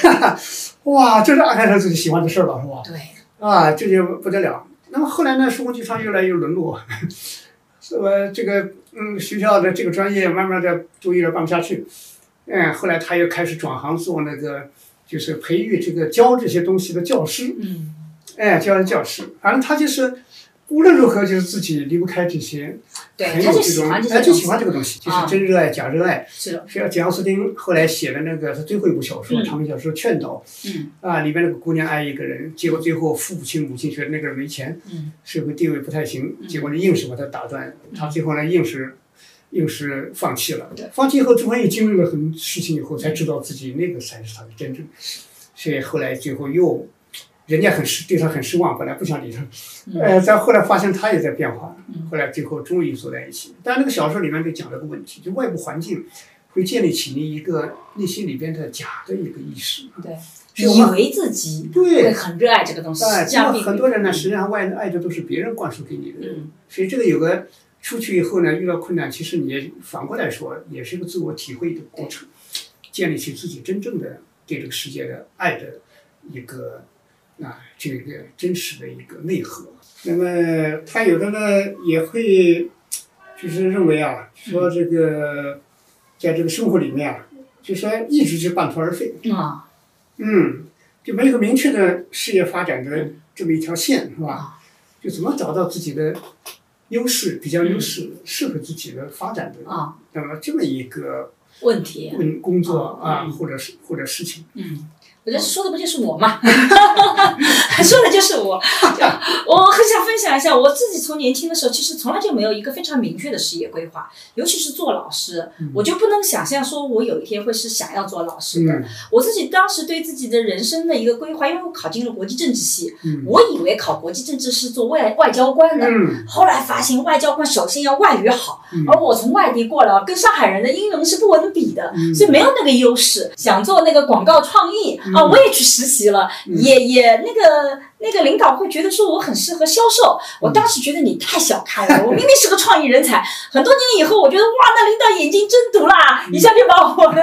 哇，这是安排他自己喜欢的事儿了，是吧？对。啊，这就不得了。那么后来呢，数控机床越来越沦落。是吧？这个嗯，学校的这个专业慢慢的就有点办不下去，嗯，后来他又开始转行做那个，就是培育这个教这些东西的教师，嗯，哎，教教师，反正他就是。无论如何，就是自己离不开这些，很有这种，哎，就喜欢这个东西，就是真热爱假热爱。是的。像简奥斯汀后来写的那个他最后一部小说长篇小说《劝导》，啊，里边那个姑娘爱一个人，结果最后父亲母亲觉得那个人没钱，社会地位不太行，结果呢硬是把他打断，他最后呢硬是，硬是放弃了。放弃以后，朱凡又经历了很多事情以后，才知道自己那个才是他的真正，所以后来最后又。人家很失，对他很失望，本来不想理他，呃，再后来发现他也在变化，后来最后终于坐在一起。但那个小说里面就讲了个问题，就外部环境会建立起你一个内心里边的假的一个意识，对，以为自己对。很热爱这个东西。这样很多人呢，实际上外爱的都是别人灌输给你的，所以这个有个出去以后呢，遇到困难，其实你也反过来说，也是一个自我体会的过程，建立起自己真正的对这个世界的爱的一个。啊，这个真实的一个内核。那么他有的呢也会，就是认为啊，说这个，在这个生活里面啊，就说一直是半途而废。啊。嗯，就没有个明确的事业发展的这么一条线，是吧？就怎么找到自己的优势，比较优势，适合自己的发展的。啊。那么这么一个问题。问工作啊，或者是或者事情。嗯。我觉得说的不就是我吗？说的就是我。我很想分享一下，我自己从年轻的时候，其实从来就没有一个非常明确的事业规划，尤其是做老师，我就不能想象说我有一天会是想要做老师的。我自己当时对自己的人生的一个规划，因为我考进了国际政治系，我以为考国际政治是做外外交官的，后来发现外交官首先要外语好，而我从外地过来，跟上海人的英文是不能比的，所以没有那个优势。想做那个广告创意。啊，我也去实习了，也也那个。那个领导会觉得说我很适合销售，我当时觉得你太小看了，我明明是个创意人才。很多年以后，我觉得哇，那领导眼睛真毒啦，一下就把我的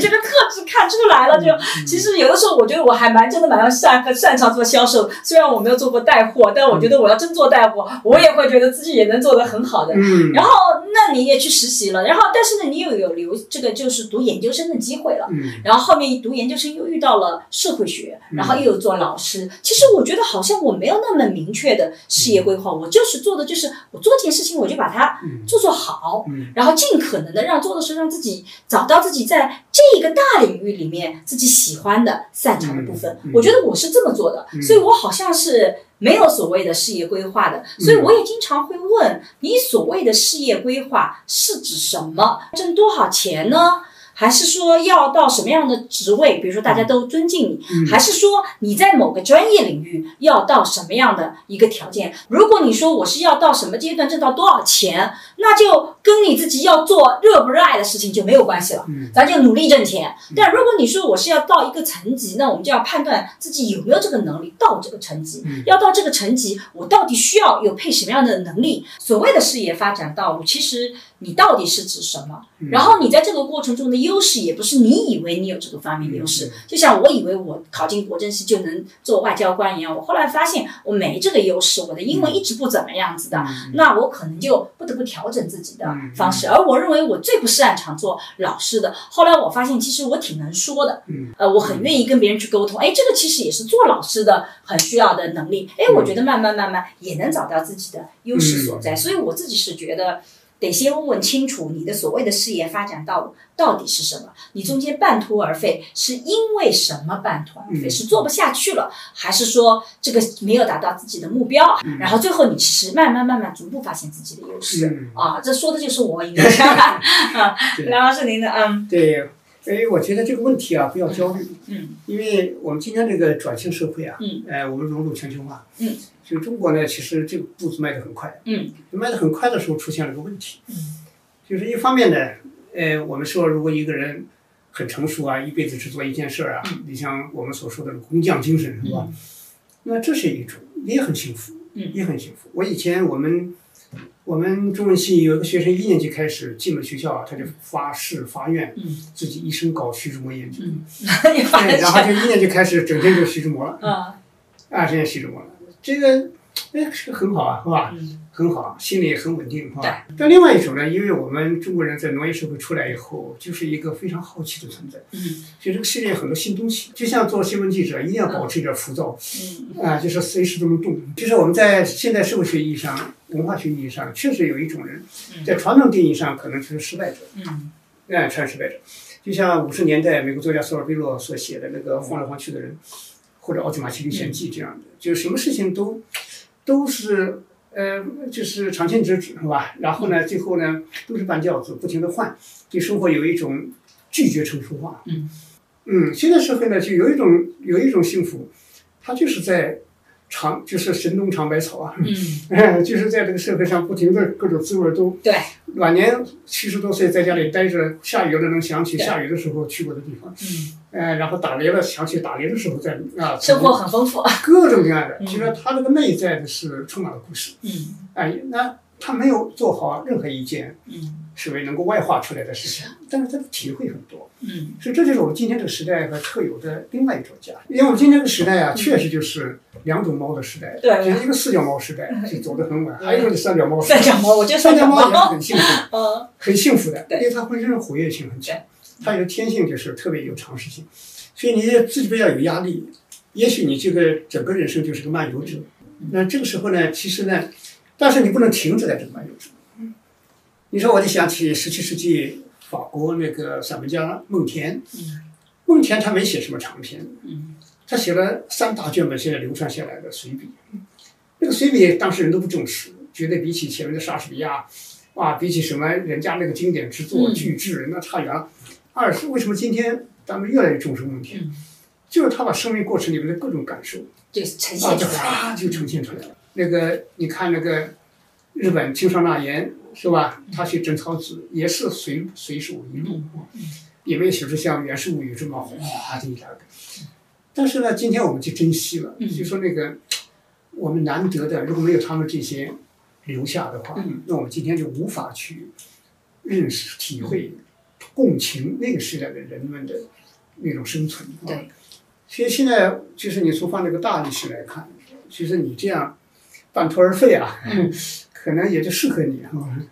这个特质看出来了。就其实有的时候，我觉得我还蛮真的蛮擅擅长做销售，虽然我没有做过带货，但我觉得我要真做带货，我也会觉得自己也能做得很好的。嗯。然后，那你也去实习了，然后但是呢，你又有留这个就是读研究生的机会了。嗯。然后后面读研究生又遇到了社会学，然后又有做老师。其实我觉得。觉得好像我没有那么明确的事业规划，我就是做的就是我做这件事情，我就把它做做好，然后尽可能的让做的时候让自己找到自己在这个大领域里面自己喜欢的擅长的部分。我觉得我是这么做的，所以我好像是没有所谓的事业规划的，所以我也经常会问你所谓的事业规划是指什么？挣多少钱呢？还是说要到什么样的职位？比如说大家都尊敬你，还是说你在某个专业领域要到什么样的一个条件？如果你说我是要到什么阶段挣到多少钱，那就跟你自己要做热不热爱的事情就没有关系了。咱就努力挣钱。但如果你说我是要到一个层级，那我们就要判断自己有没有这个能力到这个层级。要到这个层级，我到底需要有配什么样的能力？所谓的事业发展道路，其实你到底是指什么？然后你在这个过程中的。优势也不是你以为你有这个方面的优势。就像我以为我考进国政系就能做外交官一样，我后来发现我没这个优势，我的英文一直不怎么样子的，那我可能就不得不调整自己的方式。而我认为我最不擅长做老师的，后来我发现其实我挺能说的，呃，我很愿意跟别人去沟通。哎，这个其实也是做老师的很需要的能力。哎，我觉得慢慢慢慢也能找到自己的优势所在。所以我自己是觉得。得先问问清楚你的所谓的事业发展道路到底是什么？你中间半途而废是因为什么半途而废？是做不下去了，还是说这个没有达到自己的目标？然后最后你其实慢慢慢慢逐步发现自己的优势啊！这说的就是我应该啊，梁老师您的嗯对。哎，我觉得这个问题啊，不要焦虑。嗯，因为我们今天这个转型社会啊，嗯，哎，我们融入全球化，嗯，就中国呢，其实这个步子迈得很快，嗯，迈得很快的时候出现了个问题，嗯，就是一方面呢，呃，我们说如果一个人很成熟啊，一辈子只做一件事儿啊，你像我们所说的工匠精神是吧？那这是一种，也很幸福，嗯，也很幸福。我以前我们。我们中文系有一个学生，一年级开始进了学校，他就发誓发愿，嗯自己一生搞徐志摩研究，然后就一年级开始整天就徐志摩了，啊，整天徐志摩了，这个。哎，是很好啊，是吧？很好，心里很稳定，是吧？但另外一种呢，因为我们中国人在农业社会出来以后，就是一个非常好奇的存在。嗯。所以这个世界很多新东西，就像做新闻记者，一定要保持一点浮躁。嗯。啊，就是随时都能动。就是我们在现代社会学意义上、文化学意义上，确实有一种人，在传统定义上可能就是失败者。嗯。哎，全失败者。就像五十年代美国作家索尔贝洛所写的那个《晃来晃去的人》，或者《奥特马奇历险记》这样的，就是什么事情都。都是呃，就是长线直指是吧？然后呢，最后呢，都是半吊子，不停的换，对生活有一种拒绝成熟化。嗯嗯，现在社会呢，就有一种有一种幸福，它就是在。尝就是神农尝百草啊，嗯，就是在这个社会上不停的各种滋味都对。晚年七十多岁在家里待着，下雨了能想起下雨的时候去过的地方，嗯，哎，然后打雷了想起打雷的时候在啊，生活很丰富，各种各样的，其实他这个内在的是充满了故事，嗯，哎，那他没有做好任何一件，嗯。是为能够外化出来的事情，但是他的体会很多，嗯，所以这就是我们今天这个时代和特有的另外一种价值。因为我们今天这个时代啊，确实就是两种猫的时代，对，就是一个四脚猫时代，就走得很晚，还有一个三脚猫时代，三脚猫，我觉得三脚猫也是很幸福，嗯，很幸福的，因为它浑身活跃性很强，它有天性就是特别有尝试性，所以你自己不要有压力，也许你这个整个人生就是个漫游者，那这个时候呢，其实呢，但是你不能停止在这个漫游者。你说，我就想起十七世纪法国那个散文家孟田。孟田他没写什么长篇，他写了三大卷本，现在流传下来的随笔。那个随笔当时人都不重视，觉得比起前面的莎士比亚，啊，比起什么人家那个经典之作巨制，那差远了。二是为什么今天咱们越来越重视孟田？就是他把生命过程里面的各种感受，就呈现出来，就呈现出来了。那个你看那个日本青少纳言。是吧？他写贞操子也是随随手一录，也没有写出像《源氏物语》这么哗的一大个。但是呢，今天我们就珍惜了，就说那个我们难得的，如果没有他们这些留下的话，那我们今天就无法去认识、体会、共情那个时代的人们的那种生存。对。所以现在就是你从放这个大历史来看，其实你这样半途而废啊。可能也就适合你，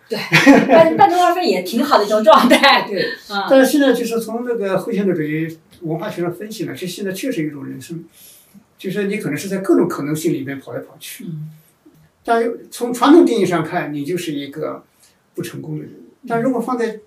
对，半半途而废也挺好的一种状态。对，但是现在就是从那个后现代主义文化学上分析呢，这现在确实一种人生，就是你可能是在各种可能性里面跑来跑去。嗯。但从传统定义上看，你就是一个不成功的人。但如果放在后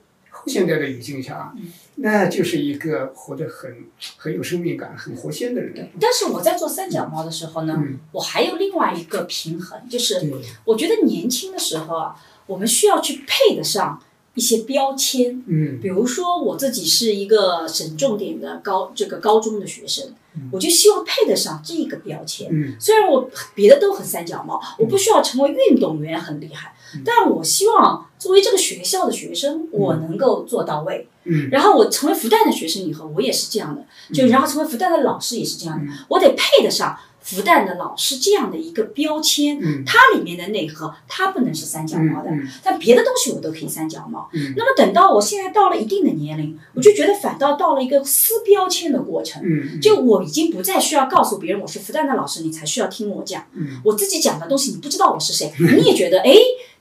现代的语境下，那就是一个活得很很有生命感、很活鲜的人。但是我在做三脚猫的时候呢，我还有另外一个平衡，就是我觉得年轻的时候啊，我们需要去配得上一些标签。嗯，比如说我自己是一个省重点的高这个高中的学生，我就希望配得上这个标签。嗯，虽然我别的都很三脚猫，我不需要成为运动员很厉害。但我希望作为这个学校的学生，我能够做到位。嗯，然后我成为复旦的学生以后，我也是这样的。就然后成为复旦的老师也是这样的，我得配得上复旦的老师这样的一个标签，它里面的内核，它不能是三脚猫的，但别的东西我都可以三脚猫。那么等到我现在到了一定的年龄，我就觉得反倒到了一个撕标签的过程。就我已经不再需要告诉别人我是复旦的老师，你才需要听我讲。我自己讲的东西，你不知道我是谁，你也觉得哎。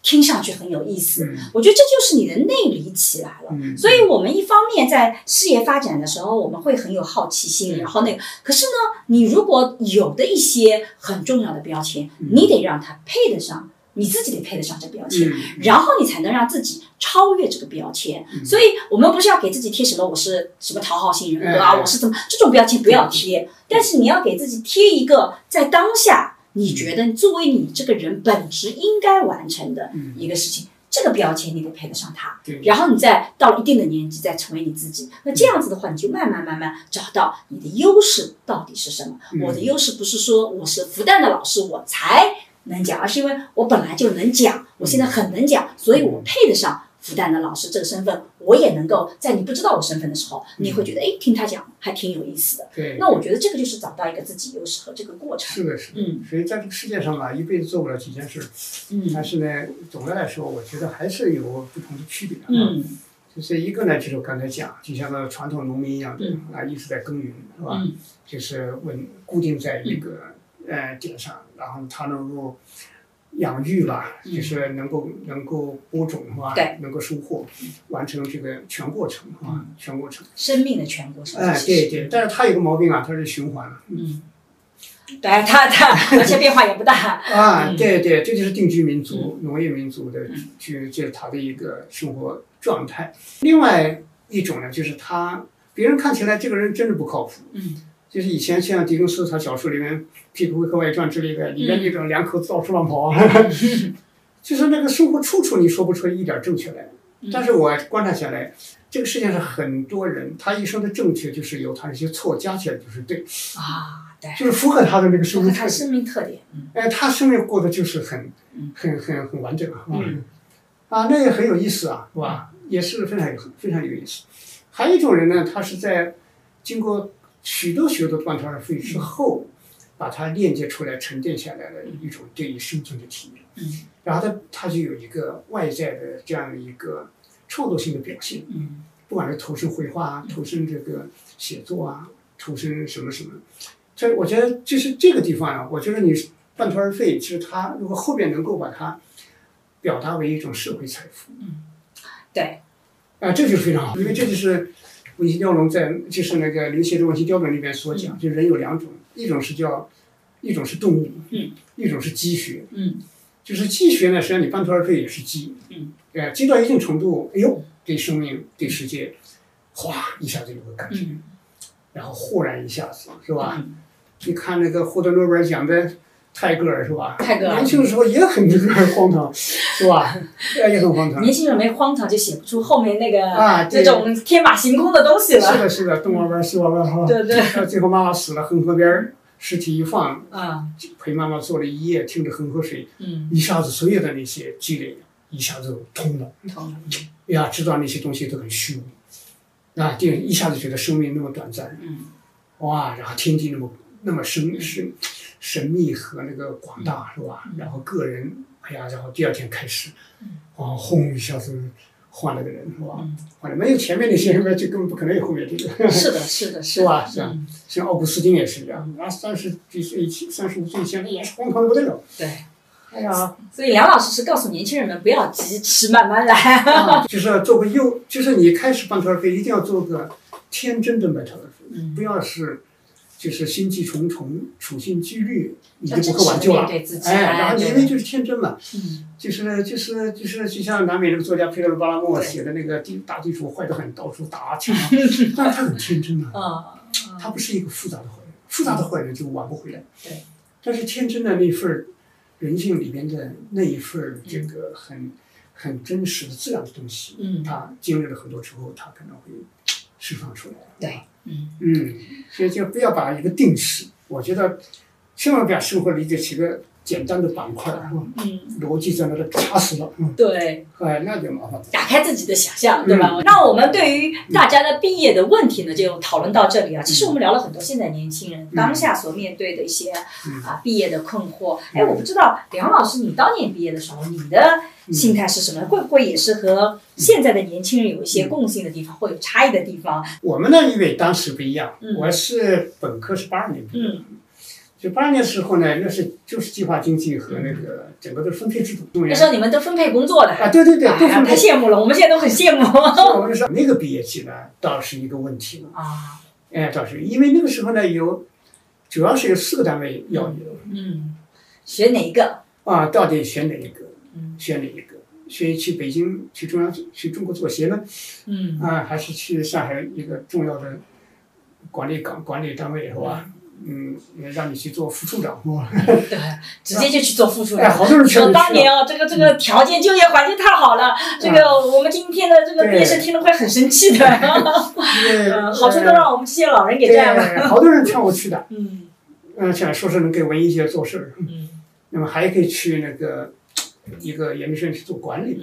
听上去很有意思，我觉得这就是你的内里起来了。所以，我们一方面在事业发展的时候，我们会很有好奇心，然后那个。可是呢，你如果有的一些很重要的标签，你得让它配得上，你自己得配得上这标签，然后你才能让自己超越这个标签。所以我们不是要给自己贴什么我是什么讨好型人格啊，我是怎么这种标签不要贴，但是你要给自己贴一个在当下。你觉得作为你这个人本职应该完成的一个事情，这个标签你得配得上它。然后你再到了一定的年纪再成为你自己，那这样子的话，你就慢慢慢慢找到你的优势到底是什么。我的优势不是说我是复旦的老师我才能讲，而是因为我本来就能讲，我现在很能讲，所以我配得上。复旦的老师这个身份，我也能够在你不知道我身份的时候，你会觉得哎，听他讲还挺有意思的。对，那我觉得这个就是找到一个自己优势和这个过程。是的，是的。嗯，所以在这个世界上吧，一辈子做不了几件事。嗯。但是呢，总的来说，我觉得还是有不同的区别。嗯。就是一个呢，就是我刚才讲，就像个传统农民一样的啊，一直在耕耘，是吧？嗯。就是稳固定在一个呃点上，然后他能够。养育吧，就是能够能够播种是吧？对，能够收获，完成这个全过程啊，全过程。生命的全过程。哎，对对，但是它有个毛病啊，它是循环了。嗯。对它它而且变化也不大。啊，对对，这就是定居民族、农业民族的，就就是他的一个生活状态。另外一种呢，就是他别人看起来这个人真的不靠谱。嗯。就是以前像狄更斯他小说里面《皮克威克外传》之类的，里面那种两口子到处乱跑，就是那个生活处处你说不出一点正确来。但是我观察下来，这个世界上很多人，他一生的正确就是由他那些错加起来就是对。啊，对。就是符合他的那个生命特点。生命特点。哎，他生命过得就是很、很、很、很完整啊，啊，那也很有意思啊，是吧？也是非常有、非常有意思。还有一种人呢，他是在经过。许多许多断头而废之后，把它链接出来、沉淀下来的一种对于生存的体验。嗯，然后它它就有一个外在的这样的一个创作性的表现。嗯，不管是投身绘画啊，投身这个写作啊，投身什么什么，这我觉得就是这个地方啊，我觉得你半途而废，其实它如果后边能够把它表达为一种社会财富。嗯，对，啊，这就非常好，因为这就是。文心雕龙在就是那个刘勰的文心雕龙里面所讲，就人有两种，一种是叫，一种是动物，一种是积学，就是积学呢，实际上你半途而废也是积，哎，积到一定程度，哎呦，对生命对世界，哗一下子有个感觉，然后豁然一下子是吧？你看那个获得诺贝尔奖的。泰戈尔是吧？泰戈尔年轻的时候也很这个荒唐，是吧？也很荒唐。年轻人没荒唐，就写不出后面那个啊这种天马行空的东西了。是的，是的，东玩玩西玩玩哈。对对。最后妈妈死了，恒河边尸体一放，啊，陪妈妈坐了一夜，听着恒河水，嗯，一下子所有的那些积累一下子通了，通了。哎呀，知道那些东西都很虚无，啊，就一下子觉得生命那么短暂，嗯，哇，然后天地那么那么深深。神秘和那个广大是吧？然后个人，哎呀，然后第二天开始，啊，轰一下子换了个人是吧？换了没有前面那些人，就根本不可能有后面这个。是的，是的，是 吧？是啊，像奥古斯丁也是一样，啊，三十几岁、三十五岁以前也是荒唐的不得了。对，哎呀，所以梁老师是告诉年轻人们不要急，吃慢慢来。就是做个幼，就是你开始半途而废，一定要做个天真的半途而废，不要是。就是心计重重，处心积虑，你就不可挽救了。哎，然后因为就是天真嘛，就是就是就是就像南美那个作家佩德罗巴拉莫写的那个地大地主坏得很，到处打 抢，但是他很天真啊，他不是一个复杂的坏人，复杂的坏人就挽不回来。对，但是天真的那份人性里边的那一份这个很很真实的自然的东西，他经历了很多之后，他可能会释放出来。对。嗯，所以就不要把一个定式，我觉得千万不要生活理解起个简单的板块，嗯，逻辑在那里卡死了。嗯，对，哎，那就麻烦。打开自己的想象，对吧？那我们对于大家的毕业的问题呢，就讨论到这里啊。其实我们聊了很多现在年轻人当下所面对的一些啊毕业的困惑。哎，我不知道梁老师，你当年毕业的时候，你的心态是什么？会不会也是和现在的年轻人有一些共性的地方，或有差异的地方？我们呢，因为当时不一样，我是本科是八二年毕业。就八二年时候呢，那是就是计划经济和那个整个的分配制度。那时候你们都分配工作的啊，对对对，都分配。太羡慕了，我们现在都很羡慕。我们说那个毕业季呢，倒是一个问题了啊。哎，倒是因为那个时候呢，有主要是有四个单位要你。嗯。选哪一个？啊，到底选哪一个？嗯。选哪一个？选去北京去中央去中国作协呢？嗯。啊，还是去上海一个重要的管理岗管理单位是吧？嗯，让你去做副处长，对，直接就去做副处长。哎，好多人说当年啊，这个这个条件就业环境太好了，这个我们今天的这个毕业生听了会很生气的。嗯，好处都让我们这些老人给占了。好多人劝我去的。嗯。嗯，想说是能给文艺界做事儿。嗯。那么还可以去那个。一个研究生去做管理的，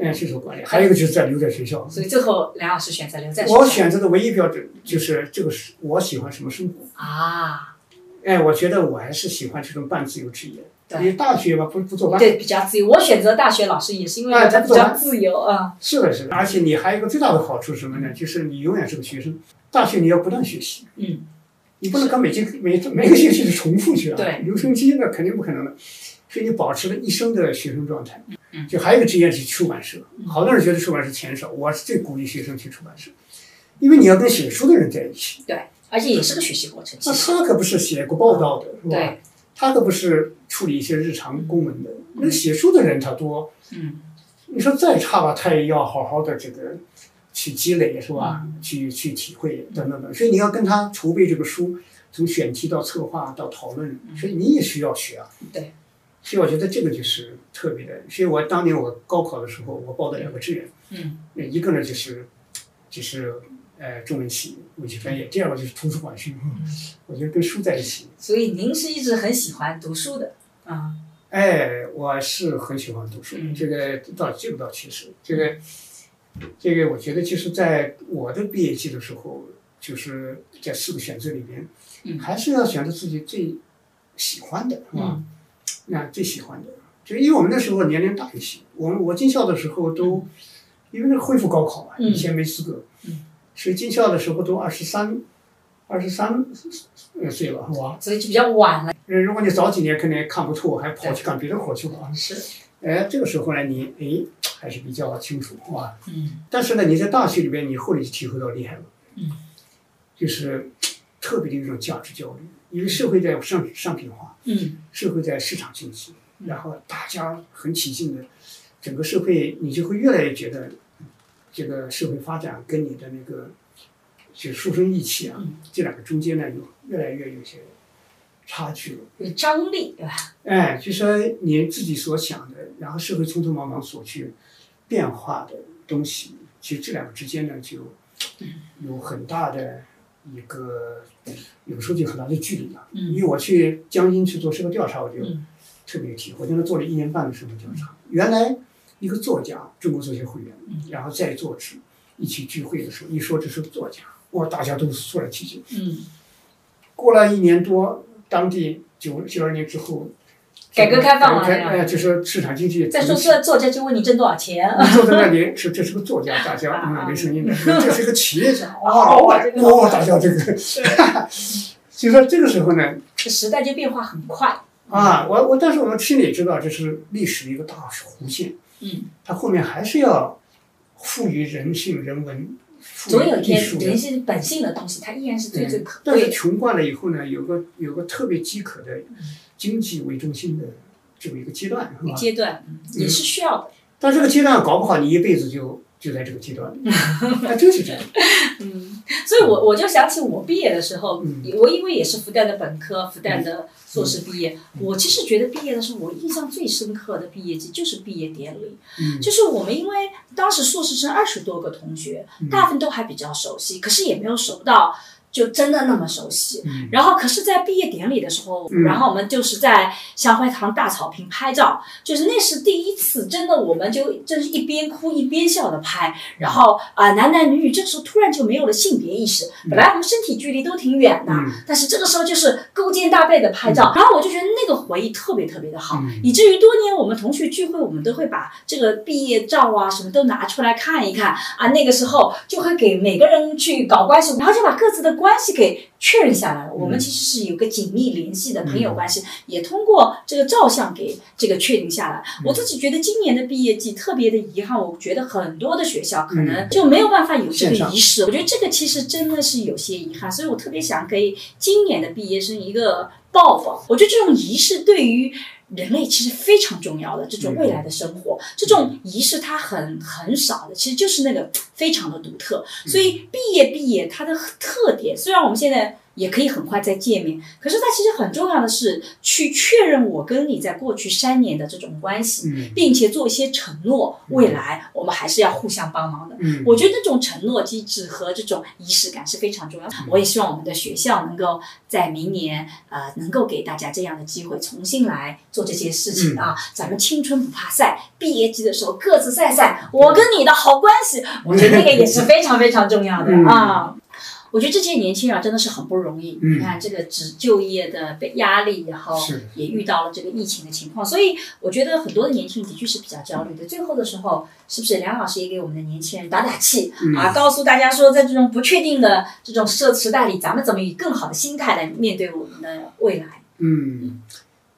嗯，去做管理，还有一个就是在留在学校。所以最后梁老师选择留在。我选择的唯一标准就是这个是我喜欢什么生活啊？哎，我觉得我还是喜欢这种半自由职业。因为大学嘛，不不做班。对，比较自由。我选择大学老师也是因为比较自由啊。是的，是的。而且你还有一个最大的好处是什么呢？就是你永远是个学生。大学你要不断学习。嗯。你不能跟每节每每个学期都重复去啊。对。留声机那肯定不可能的。所以你保持了一生的学生状态，就还有一个职业是出版社。好多人觉得出版社钱少，我是最鼓励学生去出版社，因为你要跟写书的人在一起。对，而且也是个学习过程。那他可不是写过报道的，是吧？他可不是处理一些日常公文的。那写书的人他多，嗯，你说再差吧，他也要好好的这个去积累，是吧？去去体会等等等。所以你要跟他筹备这个书，从选题到策划到讨论，所以你也需要学啊。对。所以我觉得这个就是特别的。所以我当年我高考的时候，我报的两个志愿，嗯，一个呢就是，就是呃中文系文学专业，第二个就是图书馆学，我觉得跟书在一起。所以您是一直很喜欢读书的啊？哎，我是很喜欢读书，这个倒这个倒确实，这个这个我觉得就是在我的毕业季的时候，就是在四个选择里面，还是要选择自己最喜欢的，是吧？那最喜欢的，就因为我们那时候年龄大一些，我们我进校的时候都，因为那恢复高考嘛，以前没资格，所以进校的时候都二十三，二十三岁了，是吧？所以就比较晚了。如果你早几年，肯定看不透，还跑去干别的活去了。是。哎，这个时候呢，你哎还是比较清楚，是吧？嗯。但是呢，你在大学里边，你后来就体会到厉害了。嗯。就是特别的一种价值焦虑。因为社会在商商品化，嗯，社会在市场经济，然后大家很起劲的，整个社会你就会越来越觉得，这个社会发展跟你的那个，就书生意气啊，这两个中间呢有越来越有些差距了。有张力，对吧？哎，就说你自己所想的，然后社会匆匆忙忙所去变化的东西，其实这两个之间呢就有很大的。一个有时候就很大的距离了，因为我去江阴去做社会调查，我就特别体会。我在那做了一年半的社会调查。原来一个作家，中国作协会员，然后在座时一起聚会的时候，一说这是个作家，哇，大家都肃然起敬。嗯。过了一年多，当地九九二年之后。改革开放了，哎，就是市场经济。再说这作家就问你挣多少钱。坐在那里是这是个作家，大家 嗯没声音的。这是个企业家，哇老板，哇大家这个。所以说这个时候呢，时代就变化很快。啊，我我但是我们心里知道这是历史的一个大弧线。嗯。它后面还是要赋予人性、人文。总有一天，人性本性的东西，它依然是最最可贵。但是穷惯了以后呢，有个有个特别饥渴的。经济为中心的这么一个阶段，是吧？阶段也是需要的。但这个阶段搞不好，你一辈子就就在这个阶段里，那就是这样。嗯，所以我我就想起我毕业的时候，我因为也是复旦的本科，复旦的硕士毕业，我其实觉得毕业的时候，我印象最深刻的毕业季就是毕业典礼。嗯，就是我们因为当时硕士生二十多个同学，大部分都还比较熟悉，可是也没有熟到。就真的那么熟悉。然后，可是，在毕业典礼的时候，然后我们就是在湘辉堂大草坪拍照，就是那是第一次，真的，我们就真是一边哭一边笑的拍。然后啊，男男女女，这个时候突然就没有了性别意识。本来我们身体距离都挺远的，但是这个时候就是勾肩搭背的拍照。然后我就觉得那个回忆特别特别的好，以至于多年我们同学聚会，我们都会把这个毕业照啊什么都拿出来看一看啊。那个时候就会给每个人去搞关系，然后就把各自的关系给确认下来了。我们其实是有个紧密联系的朋友关系，也通过这个照相给这个确定下来。我自己觉得今年的毕业季特别的遗憾，我觉得很多的学校可能就没有办法有这个仪式。我觉得这个其实真的是有些遗憾，所以我特别想给今年的毕业生一个抱抱。我觉得这种仪式对于。人类其实非常重要的这种未来的生活，这种仪式它很很少的，其实就是那个非常的独特。所以毕业毕业它的特点，虽然我们现在。也可以很快再见面，可是它其实很重要的是去确认我跟你在过去三年的这种关系，并且做一些承诺，未来我们还是要互相帮忙的。我觉得这种承诺机制和这种仪式感是非常重要的。我也希望我们的学校能够在明年呃能够给大家这样的机会，重新来做这些事情。啊！咱们青春不怕晒，毕业季的时候各自晒晒，我跟你的好关系，我觉得那个也是非常非常重要的。啊。我觉得这些年轻人真的是很不容易。你看，这个只就业的被压力，然后也遇到了这个疫情的情况，所以我觉得很多的年轻人的确是比较焦虑的。最后的时候，是不是梁老师也给我们的年轻人打打气啊？告诉大家说，在这种不确定的这种社时代里，咱们怎么以更好的心态来面对我们的未来？嗯，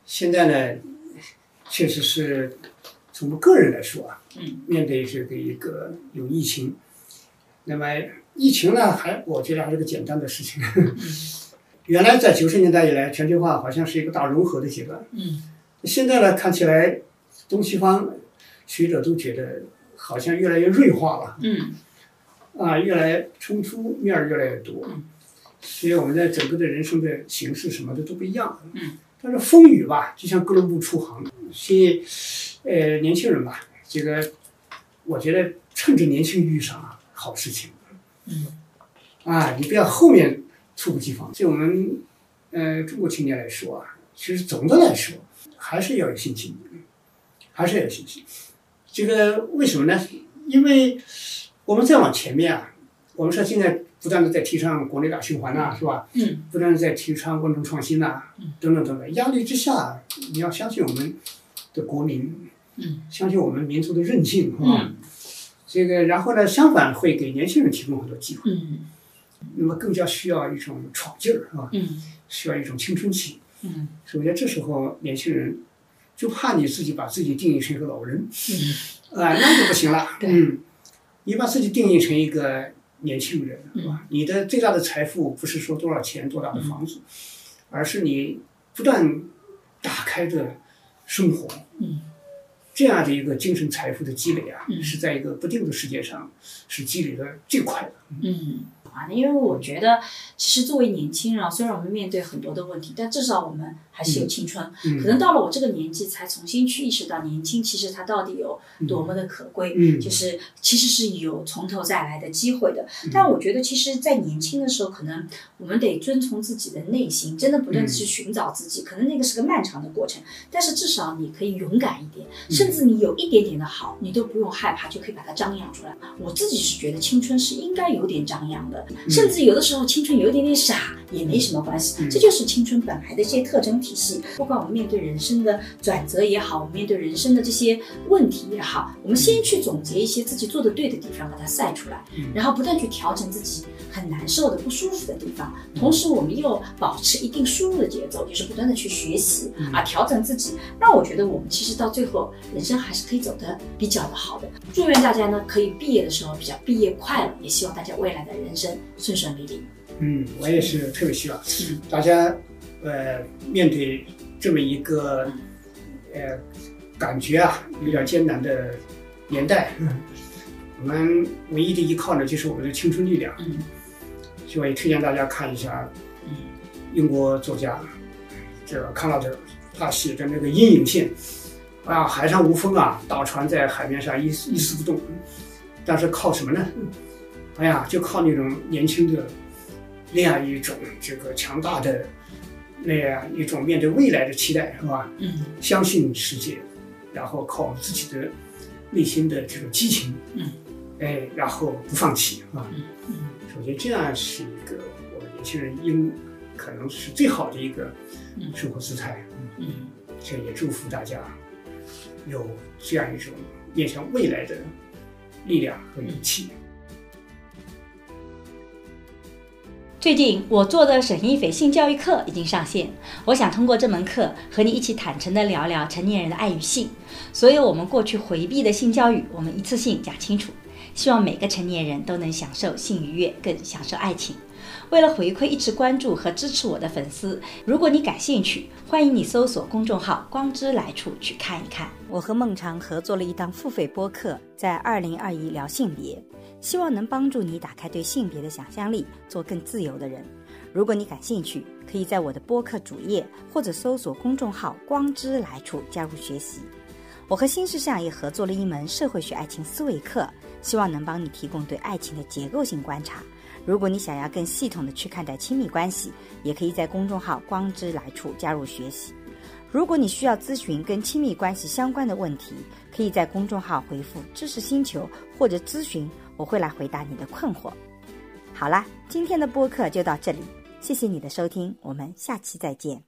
现在呢，确实是从个人来说啊，嗯，面对这个一个有疫情，那么。疫情呢，还我觉得还是个简单的事情。原来在九十年代以来，全球化好像是一个大融合的阶段。嗯。现在呢，看起来东西方学者都觉得好像越来越锐化了。嗯。啊，越来冲突面儿越来越多。嗯。所以我们在整个的人生的形式什么的都不一样。嗯。但是风雨吧，就像哥伦布出航。所以，呃，年轻人吧，这个我觉得趁着年轻遇上啊，好事情。嗯，啊，你不要后面猝不及防。就我们，呃，中国青年来说啊，其实总的来说还是要有信心，还是要有信心。这个为什么呢？因为我们再往前面啊，我们说现在不断的在提倡国内大循环呐，是吧？嗯。不断的在提倡文化创新呐，等等等等。压力之下，你要相信我们的国民，嗯，相信我们民族的韧性，是吧？这个，然后呢？相反，会给年轻人提供很多机会。嗯。那么，更加需要一种闯劲儿，是吧？嗯。需要一种青春期。嗯。首先，这时候年轻人就怕你自己把自己定义成一个老人。嗯。啊，那就不行了。嗯。你把自己定义成一个年轻人，是吧？你的最大的财富不是说多少钱、多大的房子，而是你不断打开的生活。嗯。这样的一个精神财富的积累啊，是在一个不定的世界上是积累的最快的。嗯。啊，因为我觉得，其实作为年轻人啊，虽然我们面对很多的问题，但至少我们还是有青春。可能到了我这个年纪，才重新去意识到年轻其实它到底有多么的可贵，就是其实是有从头再来的机会的。但我觉得，其实，在年轻的时候，可能我们得遵从自己的内心，真的不断的去寻找自己。可能那个是个漫长的过程，但是至少你可以勇敢一点，甚至你有一点点的好，你都不用害怕，就可以把它张扬出来。我自己是觉得青春是应该有点张扬的。甚至有的时候青春有一点点傻也没什么关系，这就是青春本来的一些特征体系。不管我们面对人生的转折也好，我们面对人生的这些问题也好，我们先去总结一些自己做的对的地方，把它晒出来，然后不断去调整自己很难受的、不舒服的地方。同时，我们又保持一定输入的节奏，就是不断的去学习啊，调整自己。那我觉得我们其实到最后，人生还是可以走得比较的好的。祝愿大家呢，可以毕业的时候比较毕业快乐，也希望大家未来的人生。顺顺利利。嗯，我也是特别希望大家，呃，面对这么一个，呃，感觉啊有点艰难的年代，我们唯一的依靠呢就是我们的青春力量。嗯，所以也推荐大家看一下，英国作家这个康纳德他写的那个《阴影线》，啊，海上无风啊，大船在海面上一一丝不动，但是靠什么呢？哎呀，就靠那种年轻的那样一种这个强大的那样一种面对未来的期待，是吧？嗯，相信世界，然后靠自己的内心的这种激情，嗯，哎，然后不放弃，啊，嗯嗯，首先这样是一个我们年轻人应可能是最好的一个生活姿态，嗯，这也祝福大家有这样一种面向未来的力量和勇气。最近我做的沈一斐性教育课已经上线，我想通过这门课和你一起坦诚地聊聊成年人的爱与性，所有我们过去回避的性教育，我们一次性讲清楚。希望每个成年人都能享受性愉悦，更享受爱情。为了回馈一直关注和支持我的粉丝，如果你感兴趣，欢迎你搜索公众号“光之来处”去看一看。我和孟尝合作了一档付费播客，在二零二一聊性别。希望能帮助你打开对性别的想象力，做更自由的人。如果你感兴趣，可以在我的播客主页或者搜索公众号“光之来处”加入学习。我和新世相也合作了一门社会学爱情思维课，希望能帮你提供对爱情的结构性观察。如果你想要更系统的去看待亲密关系，也可以在公众号“光之来处”加入学习。如果你需要咨询跟亲密关系相关的问题，可以在公众号回复“知识星球”或者咨询。我会来回答你的困惑。好啦，今天的播客就到这里，谢谢你的收听，我们下期再见。